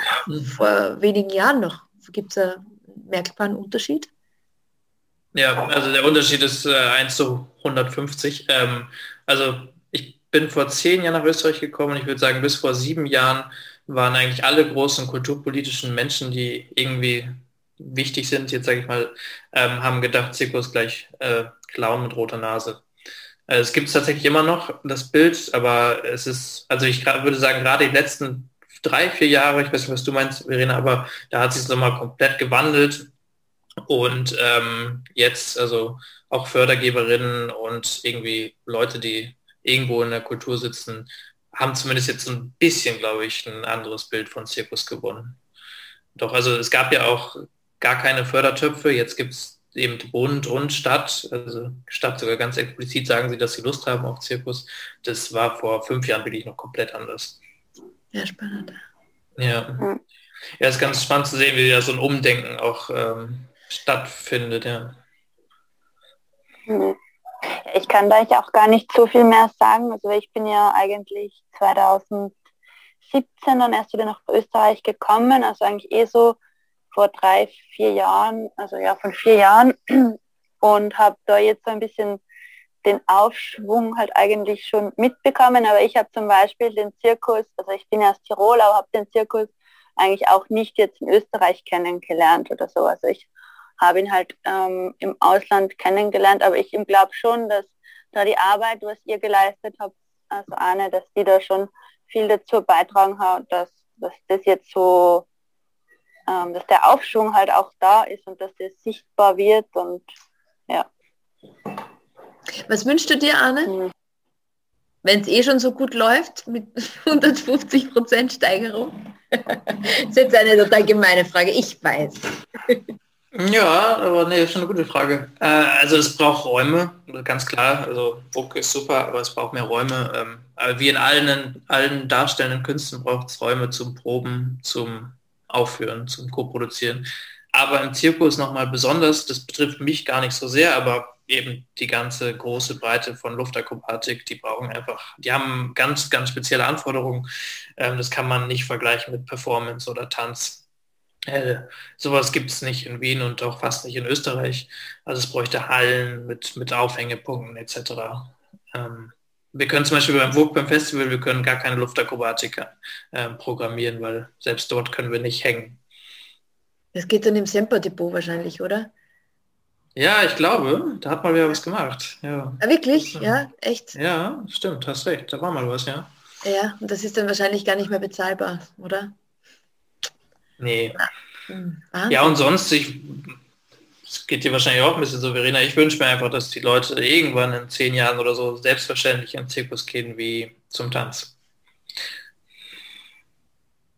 vor wenigen Jahren noch? Gibt es einen merkbaren Unterschied? Ja, also der Unterschied ist äh, 1 zu 150. Ähm, also bin vor zehn Jahren nach Österreich gekommen und ich würde sagen, bis vor sieben Jahren waren eigentlich alle großen kulturpolitischen Menschen, die irgendwie wichtig sind, jetzt sage ich mal, ähm, haben gedacht, Zirkus gleich äh, Clown mit roter Nase. Äh, es gibt es tatsächlich immer noch, das Bild, aber es ist, also ich würde sagen, gerade die letzten drei, vier Jahre, ich weiß nicht, was du meinst, Verena, aber da hat sich es nochmal komplett gewandelt. Und ähm, jetzt, also auch Fördergeberinnen und irgendwie Leute, die irgendwo in der Kultur sitzen, haben zumindest jetzt so ein bisschen, glaube ich, ein anderes Bild von Zirkus gewonnen. Doch, also es gab ja auch gar keine Fördertöpfe, jetzt gibt es eben Bund und Stadt, also Stadt sogar ganz explizit sagen sie, dass sie Lust haben auf Zirkus. Das war vor fünf Jahren wirklich noch komplett anders. Ja, spannend. Ja. Ja, ist ganz spannend zu sehen, wie da so ein Umdenken auch ähm, stattfindet, ja. Mhm. Ich kann da auch gar nicht so viel mehr sagen. Also ich bin ja eigentlich 2017 dann erst wieder nach Österreich gekommen, also eigentlich eh so vor drei, vier Jahren, also ja von vier Jahren und habe da jetzt so ein bisschen den Aufschwung halt eigentlich schon mitbekommen, aber ich habe zum Beispiel den Zirkus, also ich bin erst Tiroler, aber habe den Zirkus eigentlich auch nicht jetzt in Österreich kennengelernt oder so. Also ich habe ihn halt ähm, im Ausland kennengelernt, aber ich glaube schon, dass da die Arbeit, was ihr geleistet habt, also Anne, dass die da schon viel dazu beitragen hat, dass, dass das jetzt so, ähm, dass der Aufschwung halt auch da ist und dass das sichtbar wird und ja. Was wünschst du dir, Anne? Mhm. Wenn es eh schon so gut läuft mit 150 Prozent Steigerung? das ist jetzt eine total gemeine Frage, ich weiß. Ja, aber nee, ist schon eine gute Frage. Äh, also es braucht Räume, ganz klar. Also Book ist super, aber es braucht mehr Räume. Ähm, aber wie in allen, allen darstellenden Künsten braucht es Räume zum Proben, zum Aufführen, zum Co-Produzieren. Aber im Zirkus nochmal besonders, das betrifft mich gar nicht so sehr, aber eben die ganze große Breite von Luftakrobatik, die brauchen einfach, die haben ganz, ganz spezielle Anforderungen. Ähm, das kann man nicht vergleichen mit Performance oder Tanz äh, sowas gibt es nicht in Wien und auch fast nicht in Österreich. Also es bräuchte Hallen mit, mit Aufhängepunkten etc. Ähm, wir können zum Beispiel beim WUK, beim Festival, wir können gar keine Luftakrobatik äh, programmieren, weil selbst dort können wir nicht hängen. Das geht dann im Semper-Depot wahrscheinlich, oder? Ja, ich glaube, da hat mal wieder was gemacht. Ja. Ah, wirklich? Ja, echt? Ja, stimmt, hast recht. Da war mal was, ja. Ja, und das ist dann wahrscheinlich gar nicht mehr bezahlbar, oder? Nee. Ah. Ja, und sonst, ich, es geht dir wahrscheinlich auch ein bisschen so, Verena, ich wünsche mir einfach, dass die Leute irgendwann in zehn Jahren oder so selbstverständlich in Zirkus gehen wie zum Tanz.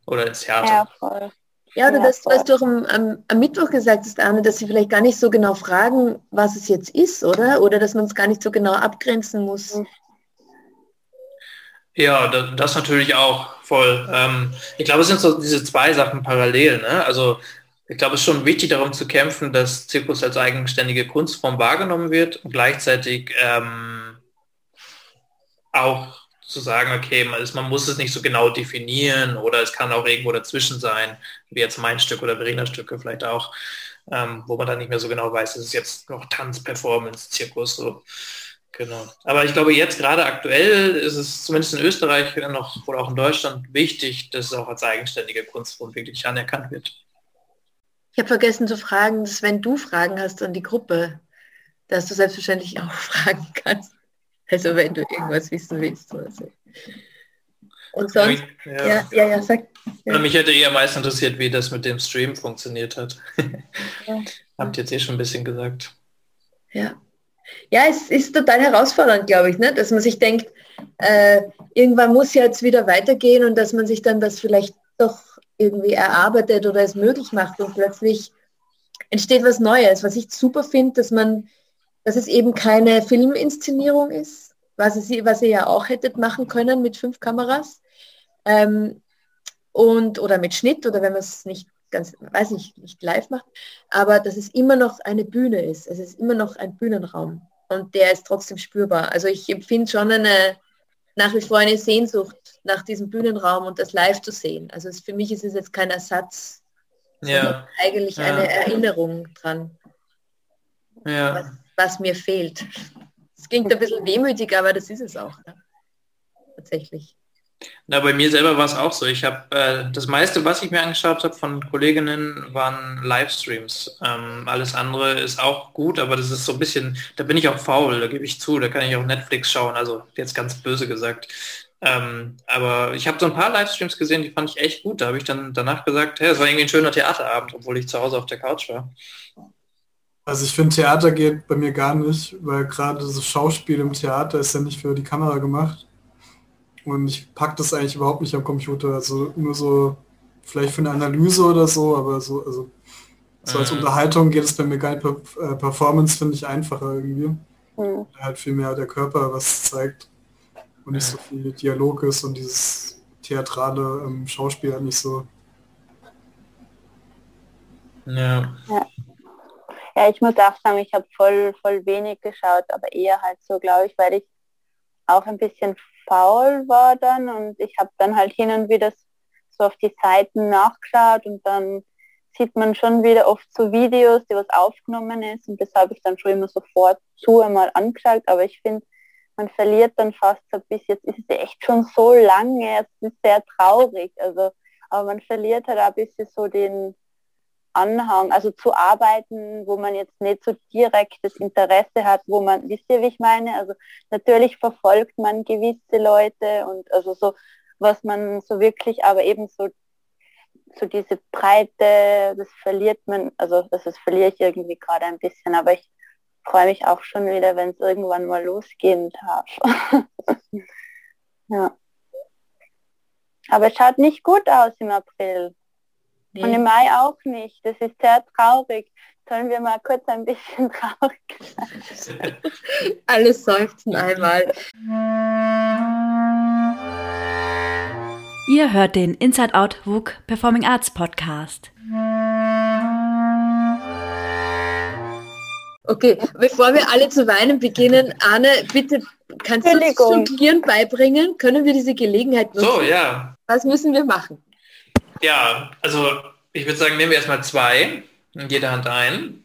Oder ins Theater. Ja, voll. Ja, oder ja, das, was du auch am, am, am, Mittwoch gesagt hast, Arne, dass sie vielleicht gar nicht so genau fragen, was es jetzt ist, oder? Oder dass man es gar nicht so genau abgrenzen muss. Ja, das, natürlich auch voll. Ähm, ich glaube, es sind so diese zwei Sachen parallel. Ne? Also ich glaube, es ist schon wichtig, darum zu kämpfen, dass Zirkus als eigenständige Kunstform wahrgenommen wird und gleichzeitig ähm, auch zu sagen, okay, man, muss es nicht so genau definieren oder es kann auch irgendwo dazwischen sein, wie jetzt mein Stück oder Verena Stücke vielleicht auch, ähm, wo man dann nicht mehr so genau weiß, ist es jetzt noch Tanz, Performance, Zirkus, so. Genau. Aber ich glaube, jetzt gerade aktuell ist es zumindest in Österreich noch oder auch in Deutschland wichtig, dass es auch als eigenständige Kunstform wirklich anerkannt wird. Ich habe vergessen zu fragen, dass wenn du Fragen hast an die Gruppe, dass du selbstverständlich auch fragen kannst. Also wenn du irgendwas wissen willst oder so. Und sonst, ja, ja, ja, ja sag. Ja. Mich hätte eher meist interessiert, wie das mit dem Stream funktioniert hat. Ja. Habt ihr jetzt eh schon ein bisschen gesagt. Ja. Ja, es ist total herausfordernd, glaube ich, ne? dass man sich denkt, äh, irgendwann muss ja jetzt wieder weitergehen und dass man sich dann das vielleicht doch irgendwie erarbeitet oder es möglich macht und plötzlich entsteht was Neues, was ich super finde, dass man, dass es eben keine Filminszenierung ist, was, es, was ihr ja auch hättet machen können mit fünf Kameras ähm, und oder mit Schnitt oder wenn man es nicht ganz, weiß ich, nicht live macht, aber dass es immer noch eine Bühne ist. Es ist immer noch ein Bühnenraum und der ist trotzdem spürbar. Also ich empfinde schon eine, nach wie vor eine Sehnsucht nach diesem Bühnenraum und das live zu sehen. Also es, für mich ist es jetzt kein Ersatz, ja. eigentlich ja. eine Erinnerung dran, ja. was, was, mir fehlt. Es klingt ein bisschen wehmütig, aber das ist es auch. Ne? Tatsächlich. Na, bei mir selber war es auch so. Ich habe äh, das meiste, was ich mir angeschaut habe von Kolleginnen, waren Livestreams. Ähm, alles andere ist auch gut, aber das ist so ein bisschen, da bin ich auch faul, da gebe ich zu, da kann ich auch Netflix schauen, also jetzt ganz böse gesagt. Ähm, aber ich habe so ein paar Livestreams gesehen, die fand ich echt gut. Da habe ich dann danach gesagt, hey, es war irgendwie ein schöner Theaterabend, obwohl ich zu Hause auf der Couch war. Also ich finde, Theater geht bei mir gar nicht, weil gerade das Schauspiel im Theater ist ja nicht für die Kamera gemacht. Und ich packe das eigentlich überhaupt nicht am Computer. Also nur so, vielleicht für eine Analyse oder so, aber so, also so als mhm. Unterhaltung geht es bei mir gar nicht. Äh, Performance finde ich einfacher irgendwie. Mhm. Halt viel mehr der Körper was zeigt und nicht so viel Dialog ist und dieses theatrale ähm, Schauspiel halt nicht so. Ja. ja. Ja, ich muss auch sagen, ich habe voll, voll wenig geschaut, aber eher halt so, glaube ich, weil ich auch ein bisschen faul war dann und ich habe dann halt hin und wieder so auf die Seiten nachgeschaut und dann sieht man schon wieder oft so Videos, die was aufgenommen ist und das habe ich dann schon immer sofort zu einmal angeschaut, aber ich finde, man verliert dann fast so bis jetzt ist es echt schon so lange, es ist sehr traurig, also aber man verliert halt ein bisschen so den Anhang, also zu arbeiten, wo man jetzt nicht so direktes Interesse hat, wo man, wisst ihr, wie ich meine? Also natürlich verfolgt man gewisse Leute und also so, was man so wirklich, aber eben so, so diese Breite, das verliert man, also das, das verliere ich irgendwie gerade ein bisschen, aber ich freue mich auch schon wieder, wenn es irgendwann mal losgehen darf. ja. Aber es schaut nicht gut aus im April. Nee. Und im Mai auch nicht. Das ist sehr traurig. Sollen wir mal kurz ein bisschen traurig sein? Alles seufzen einmal. Ihr hört den Inside Out WUK Performing Arts Podcast. Okay, bevor wir alle zu weinen beginnen, Arne, bitte kannst du uns Studieren beibringen? Können wir diese Gelegenheit nutzen? So, ja. Was müssen wir machen? Ja, also ich würde sagen, nehmen wir erstmal zwei in jeder Hand ein.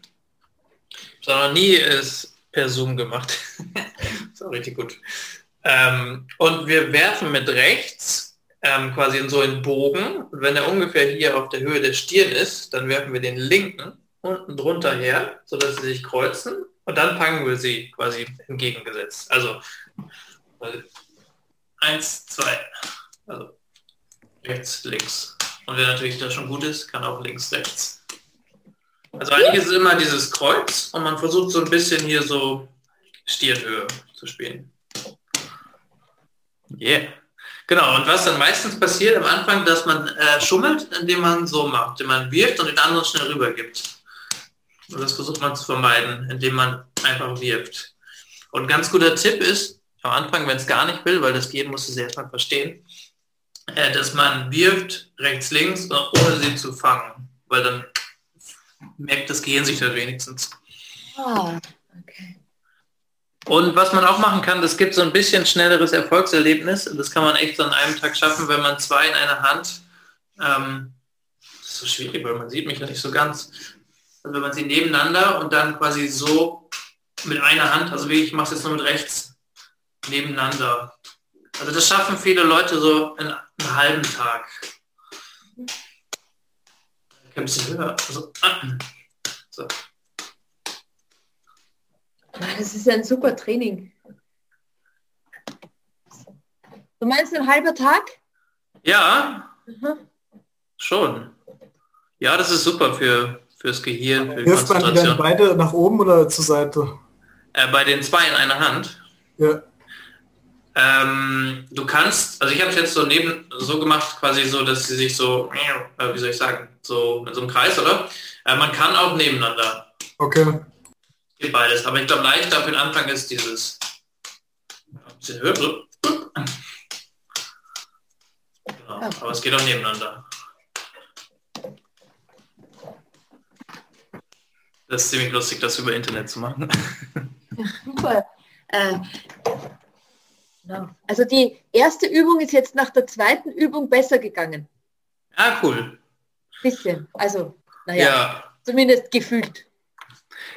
Sondern nie ist per Zoom gemacht. so richtig gut. Ähm, und wir werfen mit rechts ähm, quasi in so einen Bogen. Und wenn er ungefähr hier auf der Höhe der Stirn ist, dann werfen wir den linken unten drunter her, sodass sie sich kreuzen. Und dann packen wir sie quasi entgegengesetzt. Also eins, zwei. Also rechts, links. Und wer natürlich da schon gut ist, kann auch links, rechts. Also eigentlich ist es immer dieses Kreuz und man versucht so ein bisschen hier so Stirnhöhe zu spielen. Yeah. Genau, und was dann meistens passiert am Anfang, dass man äh, schummelt, indem man so macht, indem man wirft und den anderen schnell rübergibt. Und das versucht man zu vermeiden, indem man einfach wirft. Und ganz guter Tipp ist, am Anfang, wenn es gar nicht will, weil das Gehen musst du sehr erstmal verstehen, äh, dass man wirft rechts, links, ohne sie zu fangen, weil dann merkt das Gehirn sich das wenigstens. Ah, okay. Und was man auch machen kann, das gibt so ein bisschen schnelleres Erfolgserlebnis. Das kann man echt so an einem Tag schaffen, wenn man zwei in einer Hand, ähm, das ist so schwierig, weil man sieht mich ja nicht so ganz, also wenn man sie nebeneinander und dann quasi so mit einer Hand, also wie ich mache es jetzt nur mit rechts, nebeneinander also das schaffen viele Leute so in einem halben Tag. Ein bisschen höher. Also, ah. so. Das ist ein super Training. Du meinst ein halber Tag? Ja, mhm. schon. Ja, das ist super für fürs Gehirn. Für Hilft man die dann beide nach oben oder zur Seite? Äh, bei den zwei in einer Hand. Ja. Ähm, du kannst, also ich habe es jetzt so neben so gemacht, quasi so, dass sie sich so, äh, wie soll ich sagen, so in so einem Kreis, oder? Äh, man kann auch nebeneinander. Okay. Geht beides, aber ich glaube leichter für den Anfang ist dieses ein bisschen höher. So. Genau, aber es geht auch nebeneinander. Das ist ziemlich lustig, das über Internet zu machen. Super. Äh, Genau. Also die erste Übung ist jetzt nach der zweiten Übung besser gegangen. Ah, cool. Bisschen. Also, naja, ja. zumindest gefühlt.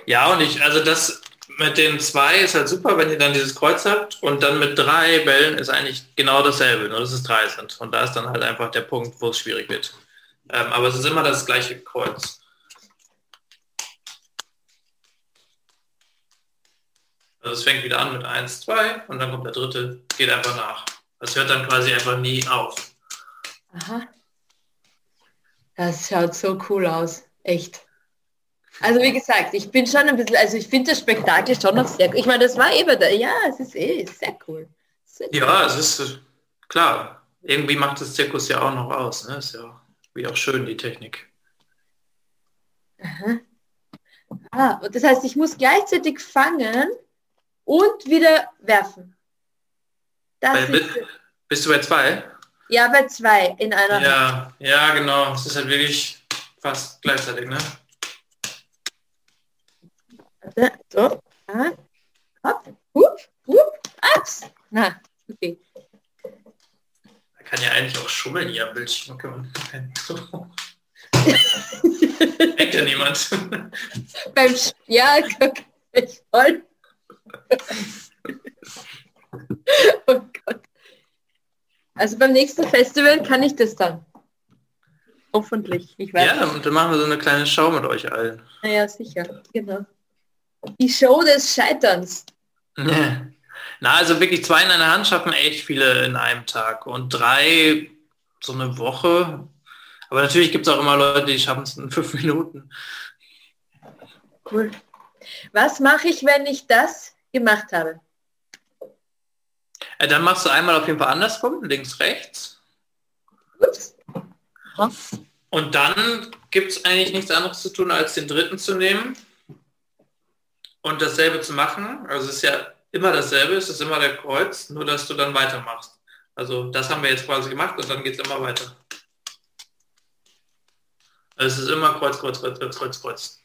Ja, und ich, also das mit den zwei ist halt super, wenn ihr dann dieses Kreuz habt und dann mit drei Bällen ist eigentlich genau dasselbe, nur dass es drei sind. Und da ist dann halt einfach der Punkt, wo es schwierig wird. Ähm, aber es ist immer das gleiche Kreuz. Also es fängt wieder an mit 1, 2 und dann kommt der dritte, geht einfach nach. Das hört dann quasi einfach nie auf. Aha. Das schaut so cool aus. Echt. Also wie gesagt, ich bin schon ein bisschen, also ich finde das Spektakel schon noch sehr. Ich meine, das war eben da, ja, es ist eh sehr cool. Sehr Ja, es ist klar. Irgendwie macht das Zirkus ja auch noch aus. Ne? Ist ja wie auch schön, die Technik. Aha. Ah, und das heißt, ich muss gleichzeitig fangen und wieder werfen. Das Bei, ist, bi- bist du bei zwei? ja, bei zwei in einer Hand. Ja, ja, genau. Es ist halt wirklich fast gleichzeitig, ne? So, ah, hopp, hup, hup, ups. Na, okay. Man kann ja eigentlich auch schummeln hier am Bildschirm. Man Denkt ja niemand. Beim Sch- ja, ich voll. oh Gott. Also beim nächsten Festival kann ich das dann. Hoffentlich. Ich weiß Ja, und dann machen wir so eine kleine Show mit euch allen. Naja, sicher. Genau. Die Show des Scheiterns. Na, also wirklich zwei in einer Hand schaffen echt viele in einem Tag und drei so eine Woche. Aber natürlich gibt es auch immer Leute, die schaffen es in fünf Minuten. Cool. Was mache ich, wenn ich das gemacht habe? Äh, dann machst du einmal auf jeden Fall andersrum, links, rechts. Ups. Und dann gibt es eigentlich nichts anderes zu tun, als den dritten zu nehmen und dasselbe zu machen. Also es ist ja immer dasselbe, es ist immer der Kreuz, nur dass du dann weitermachst. Also das haben wir jetzt quasi gemacht und dann geht es immer weiter. Also es ist immer Kreuz, Kreuz, Kreuz, Kreuz, Kreuz, Kreuz.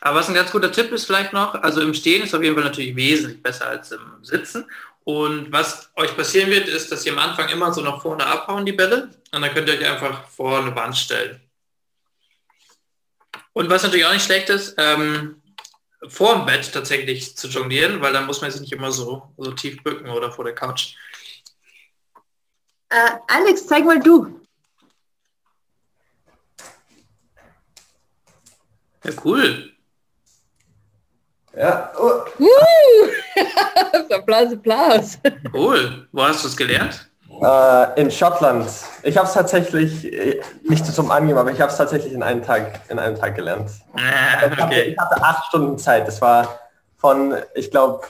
Aber was ein ganz guter Tipp ist vielleicht noch, also im Stehen ist auf jeden Fall natürlich wesentlich besser als im Sitzen. Und was euch passieren wird, ist, dass ihr am Anfang immer so nach vorne abhauen, die Bälle. Und dann könnt ihr euch einfach vor eine Wand stellen. Und was natürlich auch nicht schlecht ist, ähm, vor dem Bett tatsächlich zu jonglieren, weil dann muss man sich nicht immer so, so tief bücken oder vor der Couch. Äh, Alex, zeig mal du. Ja, cool. Ja, oh, Uh! Applaus, Applaus. Cool. Wo hast du es gelernt? äh, in Schottland. Ich habe es tatsächlich, äh, nicht zum Angeben, aber ich habe es tatsächlich in einem Tag, in einem Tag gelernt. Ah, Ich hatte, okay. ich hatte acht Stunden Zeit. Das war von, ich glaube,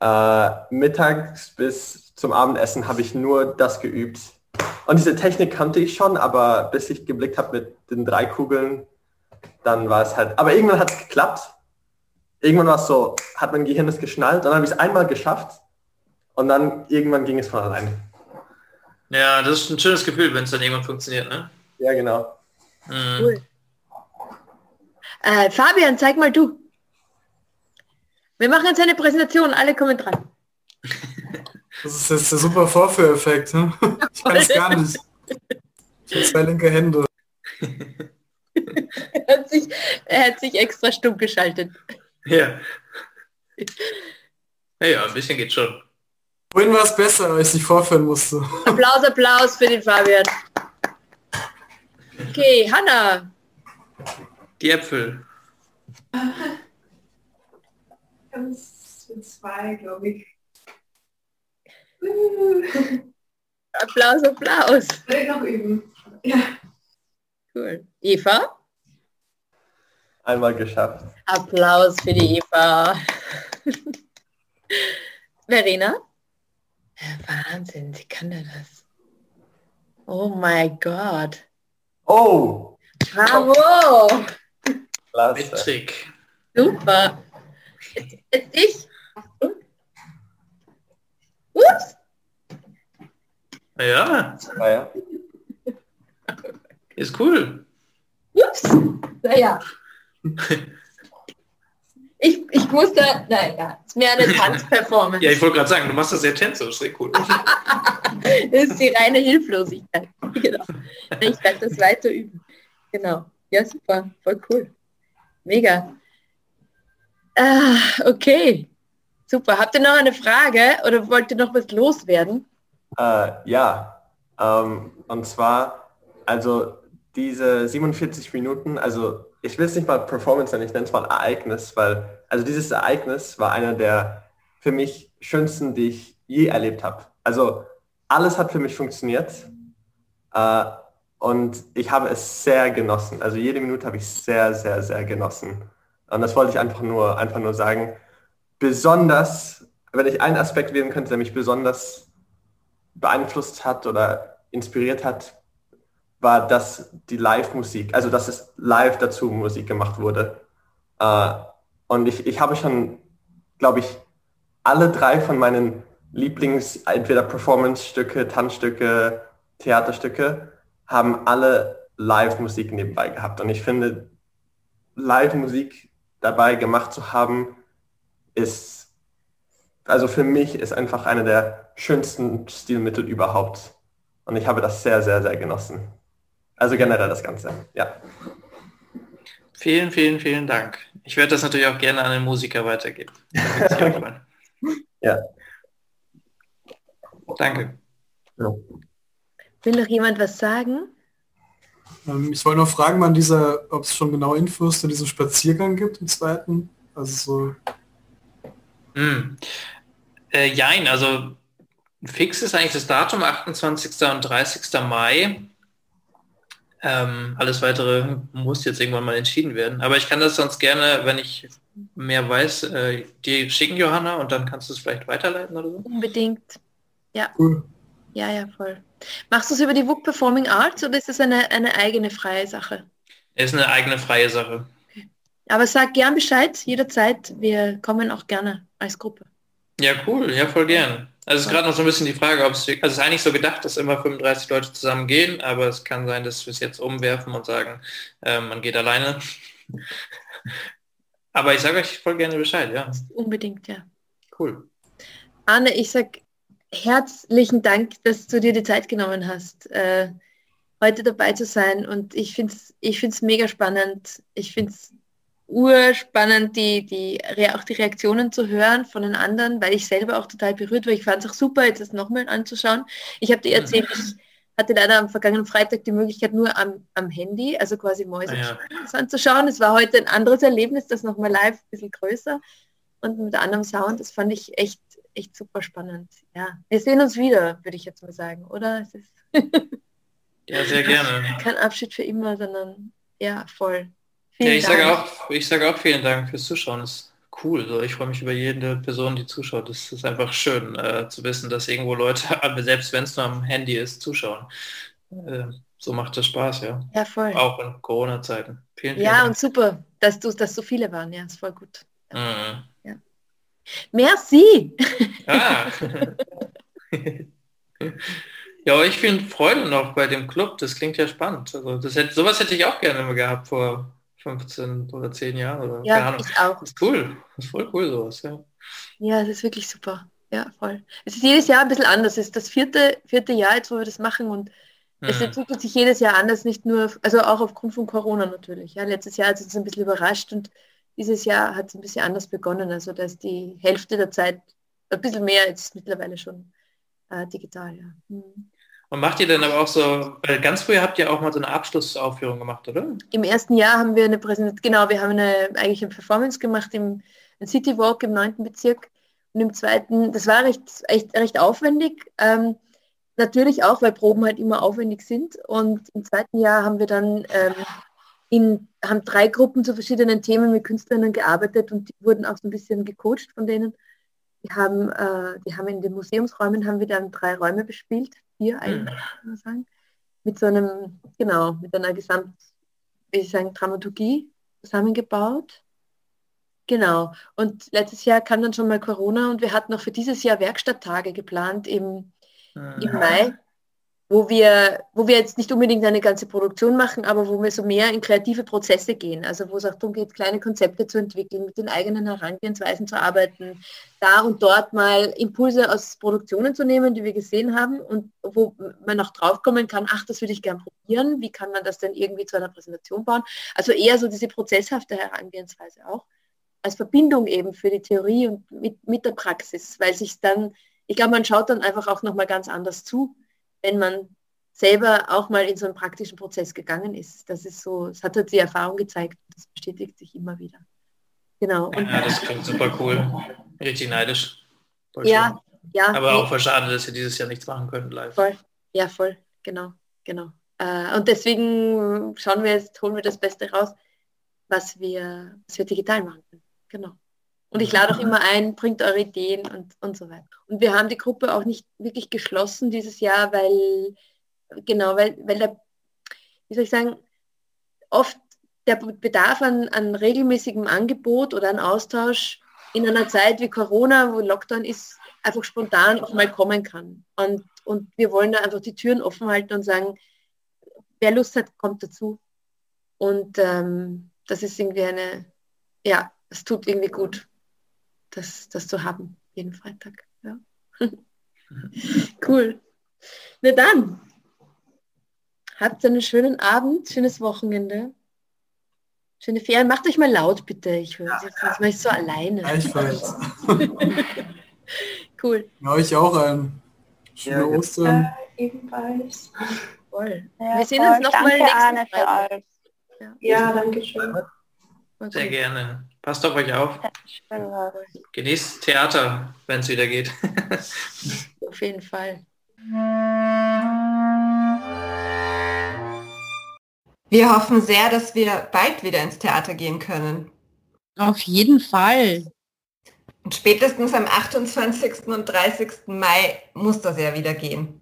äh, mittags bis zum Abendessen habe ich nur das geübt. Und diese Technik kannte ich schon, aber bis ich geblickt habe mit den drei Kugeln, dann war es halt. Aber irgendwann hat es geklappt. Irgendwann war es so, hat mein Gehirn es geschnallt und dann habe ich es einmal geschafft und dann irgendwann ging es von alleine. Ja, das ist ein schönes Gefühl, wenn es dann irgendwann funktioniert, ne? Ja, genau. Mhm. Cool. Äh, Fabian, zeig mal du. Wir machen jetzt eine Präsentation, alle kommen dran. Das ist jetzt der super Vorführeffekt. Ne? Ich kann es gar nicht. Ich habe zwei linke Hände. Er hat sich, er hat sich extra stumm geschaltet. Ja. Naja, ein bisschen geht schon. Vorhin war es besser, als ich vorführen musste. Applaus, Applaus für den Fabian. Okay, Hanna. Die Äpfel. Ganz mit zwei, glaube ich. Applaus, Applaus. Will ich noch üben. Ja. Cool. Eva. Einmal geschafft. Applaus für die Eva. Verena. Wahnsinn, sie kann ja das. Oh mein Gott. Oh, Bravo. Klasse. Trick. Super. Jetzt, ich. Ups. Ja, Ja. ist cool. Ups. Naja. Ich, ich musste, naja, ist mehr eine Tanzperformance. Ja, ich wollte gerade sagen, du machst das sehr tänzerisch, sehr cool. Das ist die reine Hilflosigkeit. Genau. Ich werde das weiter üben. Genau. Ja, super. Voll cool. Mega. Ah, okay. Super. Habt ihr noch eine Frage oder wollt ihr noch was loswerden? Äh, ja, ähm, und zwar, also diese 47 Minuten, also ich will es nicht mal Performance nennen, ich nenne es mal Ereignis, weil, also dieses Ereignis war einer der für mich schönsten, die ich je erlebt habe. Also alles hat für mich funktioniert. Äh, und ich habe es sehr genossen. Also jede Minute habe ich sehr, sehr, sehr genossen. Und das wollte ich einfach nur, einfach nur sagen. Besonders, wenn ich einen Aspekt wählen könnte, der mich besonders beeinflusst hat oder inspiriert hat, war, dass die Live-Musik, also dass es live dazu Musik gemacht wurde. Äh, und ich, ich habe schon, glaube ich, alle drei von meinen Lieblings, entweder Performance-Stücke, Tanzstücke, Theaterstücke, haben alle Live-Musik nebenbei gehabt. Und ich finde, Live-Musik dabei gemacht zu haben, ist, also für mich ist einfach eine der schönsten Stilmittel überhaupt. Und ich habe das sehr, sehr, sehr genossen. Also generell das Ganze, ja. Vielen, vielen, vielen Dank. Ich werde das natürlich auch gerne an den Musiker weitergeben. ja. Danke. Ja. Will noch jemand was sagen? Ähm, ich wollte noch fragen, wann dieser, ob es schon genau Infos zu diesem Spaziergang gibt, im zweiten. Also so. Mm. Äh, jein, also fix ist eigentlich das Datum, 28. und 30. Mai. Ähm, alles weitere muss jetzt irgendwann mal entschieden werden. Aber ich kann das sonst gerne, wenn ich mehr weiß, äh, dir schicken, Johanna, und dann kannst du es vielleicht weiterleiten oder so. Unbedingt. Ja. Cool. Ja, ja, voll. Machst du es über die WUK Performing Arts oder ist es eine, eine eigene freie Sache? Es ist eine eigene freie Sache. Okay. Aber sag gern Bescheid, jederzeit. Wir kommen auch gerne als Gruppe. Ja, cool. Ja, voll gern. Also es ist gerade noch so ein bisschen die Frage, ob es, also es ist eigentlich so gedacht, dass immer 35 Leute zusammen gehen, aber es kann sein, dass wir es jetzt umwerfen und sagen, äh, man geht alleine. aber ich sage euch voll gerne Bescheid, ja. Unbedingt, ja. Cool. Anne, ich sag herzlichen Dank, dass du dir die Zeit genommen hast, äh, heute dabei zu sein. Und ich finde es ich find's mega spannend. Ich finde es urspannend, die, die, auch die Reaktionen zu hören von den anderen, weil ich selber auch total berührt war. Ich fand es auch super, jetzt das nochmal anzuschauen. Ich habe dir erzählt, ich hatte leider am vergangenen Freitag die Möglichkeit, nur am, am Handy, also quasi Mäuse ah, ja. anzuschauen. Es war heute ein anderes Erlebnis, das nochmal live ein bisschen größer und mit anderem Sound. Das fand ich echt, echt super spannend. Ja, wir sehen uns wieder, würde ich jetzt mal sagen, oder? ja, sehr gerne. Kein Abschied für immer, sondern ja, voll. Vielen ja, ich sage auch, ich sage auch vielen Dank fürs Zuschauen. Das ist cool. So, ich freue mich über jede Person, die zuschaut. Das ist einfach schön äh, zu wissen, dass irgendwo Leute, selbst wenn es nur am Handy ist, zuschauen. Äh, so macht das Spaß, ja. Ja, voll. Auch in Corona-Zeiten. Vielen, vielen ja, Dank. und super, dass du, dass so viele waren. Ja, ist voll gut. Mhm. Ja. Merci. Ah. ja, ich finde Freude noch bei dem Club. Das klingt ja spannend. Also das hätte, sowas hätte ich auch gerne mal gehabt vor 15 oder 10 Jahren oder ja, keine Ahnung. Ich auch. Das ist cool. Das ist voll cool sowas, ja. Ja, es ist wirklich super. Ja, voll. Es ist jedes Jahr ein bisschen anders. Es ist das vierte, vierte Jahr jetzt, wo wir das machen und mhm. es entwickelt sich jedes Jahr anders, nicht nur, also auch aufgrund von Corona natürlich. Ja, letztes Jahr hat es uns ein bisschen überrascht und dieses Jahr hat es ein bisschen anders begonnen. Also dass die Hälfte der Zeit, ein bisschen mehr jetzt mittlerweile schon äh, digital, ja. Mhm. Und macht ihr denn aber auch so, weil ganz früher habt ihr auch mal so eine Abschlussaufführung gemacht, oder? Im ersten Jahr haben wir eine Präsentation, genau, wir haben eine, eigentlich eine Performance gemacht im City Walk im 9. Bezirk. Und im zweiten, das war recht, echt, recht aufwendig. Ähm, natürlich auch, weil Proben halt immer aufwendig sind. Und im zweiten Jahr haben wir dann ähm, in, haben drei Gruppen zu verschiedenen Themen mit Künstlerinnen gearbeitet und die wurden auch so ein bisschen gecoacht von denen. Die haben, äh, die haben in den Museumsräumen haben wir dann drei Räume bespielt vier eigentlich, mhm. sagen, mit so einem, genau, mit einer Gesamt, wie ich sagen, Dramaturgie zusammengebaut. Genau. Und letztes Jahr kam dann schon mal Corona und wir hatten noch für dieses Jahr Werkstatttage geplant im, mhm. im Mai wo wir, wo wir jetzt nicht unbedingt eine ganze Produktion machen, aber wo wir so mehr in kreative Prozesse gehen. Also wo es auch darum geht, kleine Konzepte zu entwickeln, mit den eigenen Herangehensweisen zu arbeiten, da und dort mal Impulse aus Produktionen zu nehmen, die wir gesehen haben und wo man auch draufkommen kann, ach, das würde ich gern probieren, wie kann man das denn irgendwie zu einer Präsentation bauen? Also eher so diese prozesshafte Herangehensweise auch, als Verbindung eben für die Theorie und mit, mit der Praxis, weil sich dann, ich glaube, man schaut dann einfach auch nochmal ganz anders zu wenn man selber auch mal in so einen praktischen Prozess gegangen ist. Das ist so, es hat halt die Erfahrung gezeigt, das bestätigt sich immer wieder. Genau. Und ja, das klingt super cool. Richtig neidisch. Voll ja, schön. ja. Aber auch voll schade, dass ihr dieses Jahr nichts machen könnt live. Voll. Ja, voll. Genau, genau. Äh, und deswegen schauen wir jetzt, holen wir das Beste raus, was wir, was wir digital machen können. Genau. Und ich lade auch immer ein, bringt eure Ideen und, und so weiter. Und wir haben die Gruppe auch nicht wirklich geschlossen dieses Jahr, weil, genau, weil, weil der, wie soll ich sagen, oft der Bedarf an, an regelmäßigem Angebot oder an Austausch in einer Zeit wie Corona, wo Lockdown ist, einfach spontan auch mal kommen kann. Und, und wir wollen da einfach die Türen offen halten und sagen, wer Lust hat, kommt dazu. Und ähm, das ist irgendwie eine, ja, es tut irgendwie gut das, das zu haben, jeden Freitag. Ja. cool. Na dann, habt einen schönen Abend, schönes Wochenende. Schöne Ferien. Macht euch mal laut, bitte. Ich höre ja, sonst ja. mal so alleine. Gleichfalls. cool. Ja, euch auch ein. Schöne ja, Ostern. Ja, ebenfalls. Voll. Ja, Wir sehen uns nochmal nächsten. Ja, ja danke schön. Sehr gerne. Passt auf euch auf. Genießt Theater, wenn es wieder geht. auf jeden Fall. Wir hoffen sehr, dass wir bald wieder ins Theater gehen können. Auf jeden Fall. Und spätestens am 28. und 30. Mai muss das ja wieder gehen.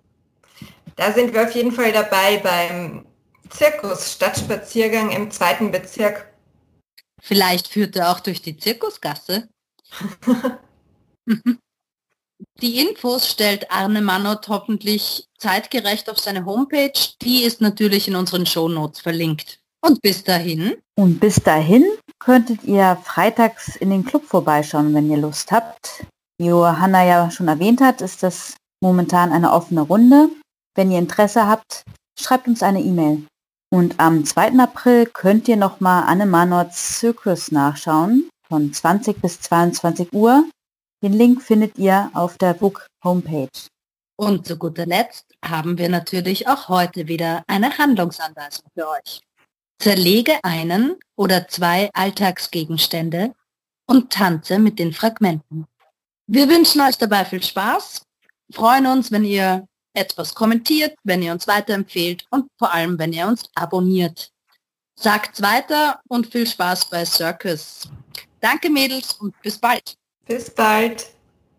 Da sind wir auf jeden Fall dabei beim Zirkus Stadtspaziergang im zweiten Bezirk Vielleicht führt er auch durch die Zirkusgasse. die Infos stellt Arne Mannot hoffentlich zeitgerecht auf seine Homepage. Die ist natürlich in unseren Shownotes verlinkt. Und bis dahin? Und bis dahin könntet ihr freitags in den Club vorbeischauen, wenn ihr Lust habt. Wie Johanna ja schon erwähnt hat, ist das momentan eine offene Runde. Wenn ihr Interesse habt, schreibt uns eine E-Mail. Und am 2. April könnt ihr nochmal Anne Manots Circus nachschauen, von 20 bis 22 Uhr. Den Link findet ihr auf der Book Homepage. Und zu guter Letzt haben wir natürlich auch heute wieder eine Handlungsanweisung für euch. Zerlege einen oder zwei Alltagsgegenstände und tanze mit den Fragmenten. Wir wünschen euch dabei viel Spaß, freuen uns, wenn ihr etwas kommentiert, wenn ihr uns weiterempfehlt und vor allem, wenn ihr uns abonniert. Sagt's weiter und viel Spaß bei Circus. Danke Mädels und bis bald. Bis bald.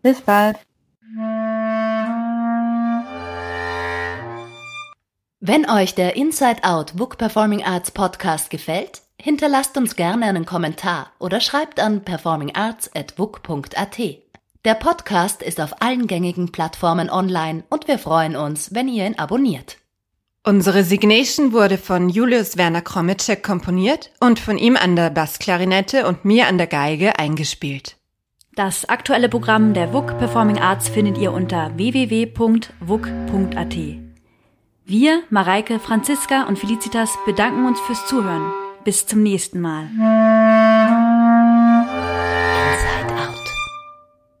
Bis bald. Wenn euch der Inside Out Book Performing Arts Podcast gefällt, hinterlasst uns gerne einen Kommentar oder schreibt an performingarts@book.at. Der Podcast ist auf allen gängigen Plattformen online und wir freuen uns, wenn ihr ihn abonniert. Unsere Signation wurde von Julius Werner Kromitschek komponiert und von ihm an der Bassklarinette und mir an der Geige eingespielt. Das aktuelle Programm der WUK Performing Arts findet ihr unter www.wuk.at. Wir, Mareike, Franziska und Felicitas bedanken uns fürs Zuhören. Bis zum nächsten Mal.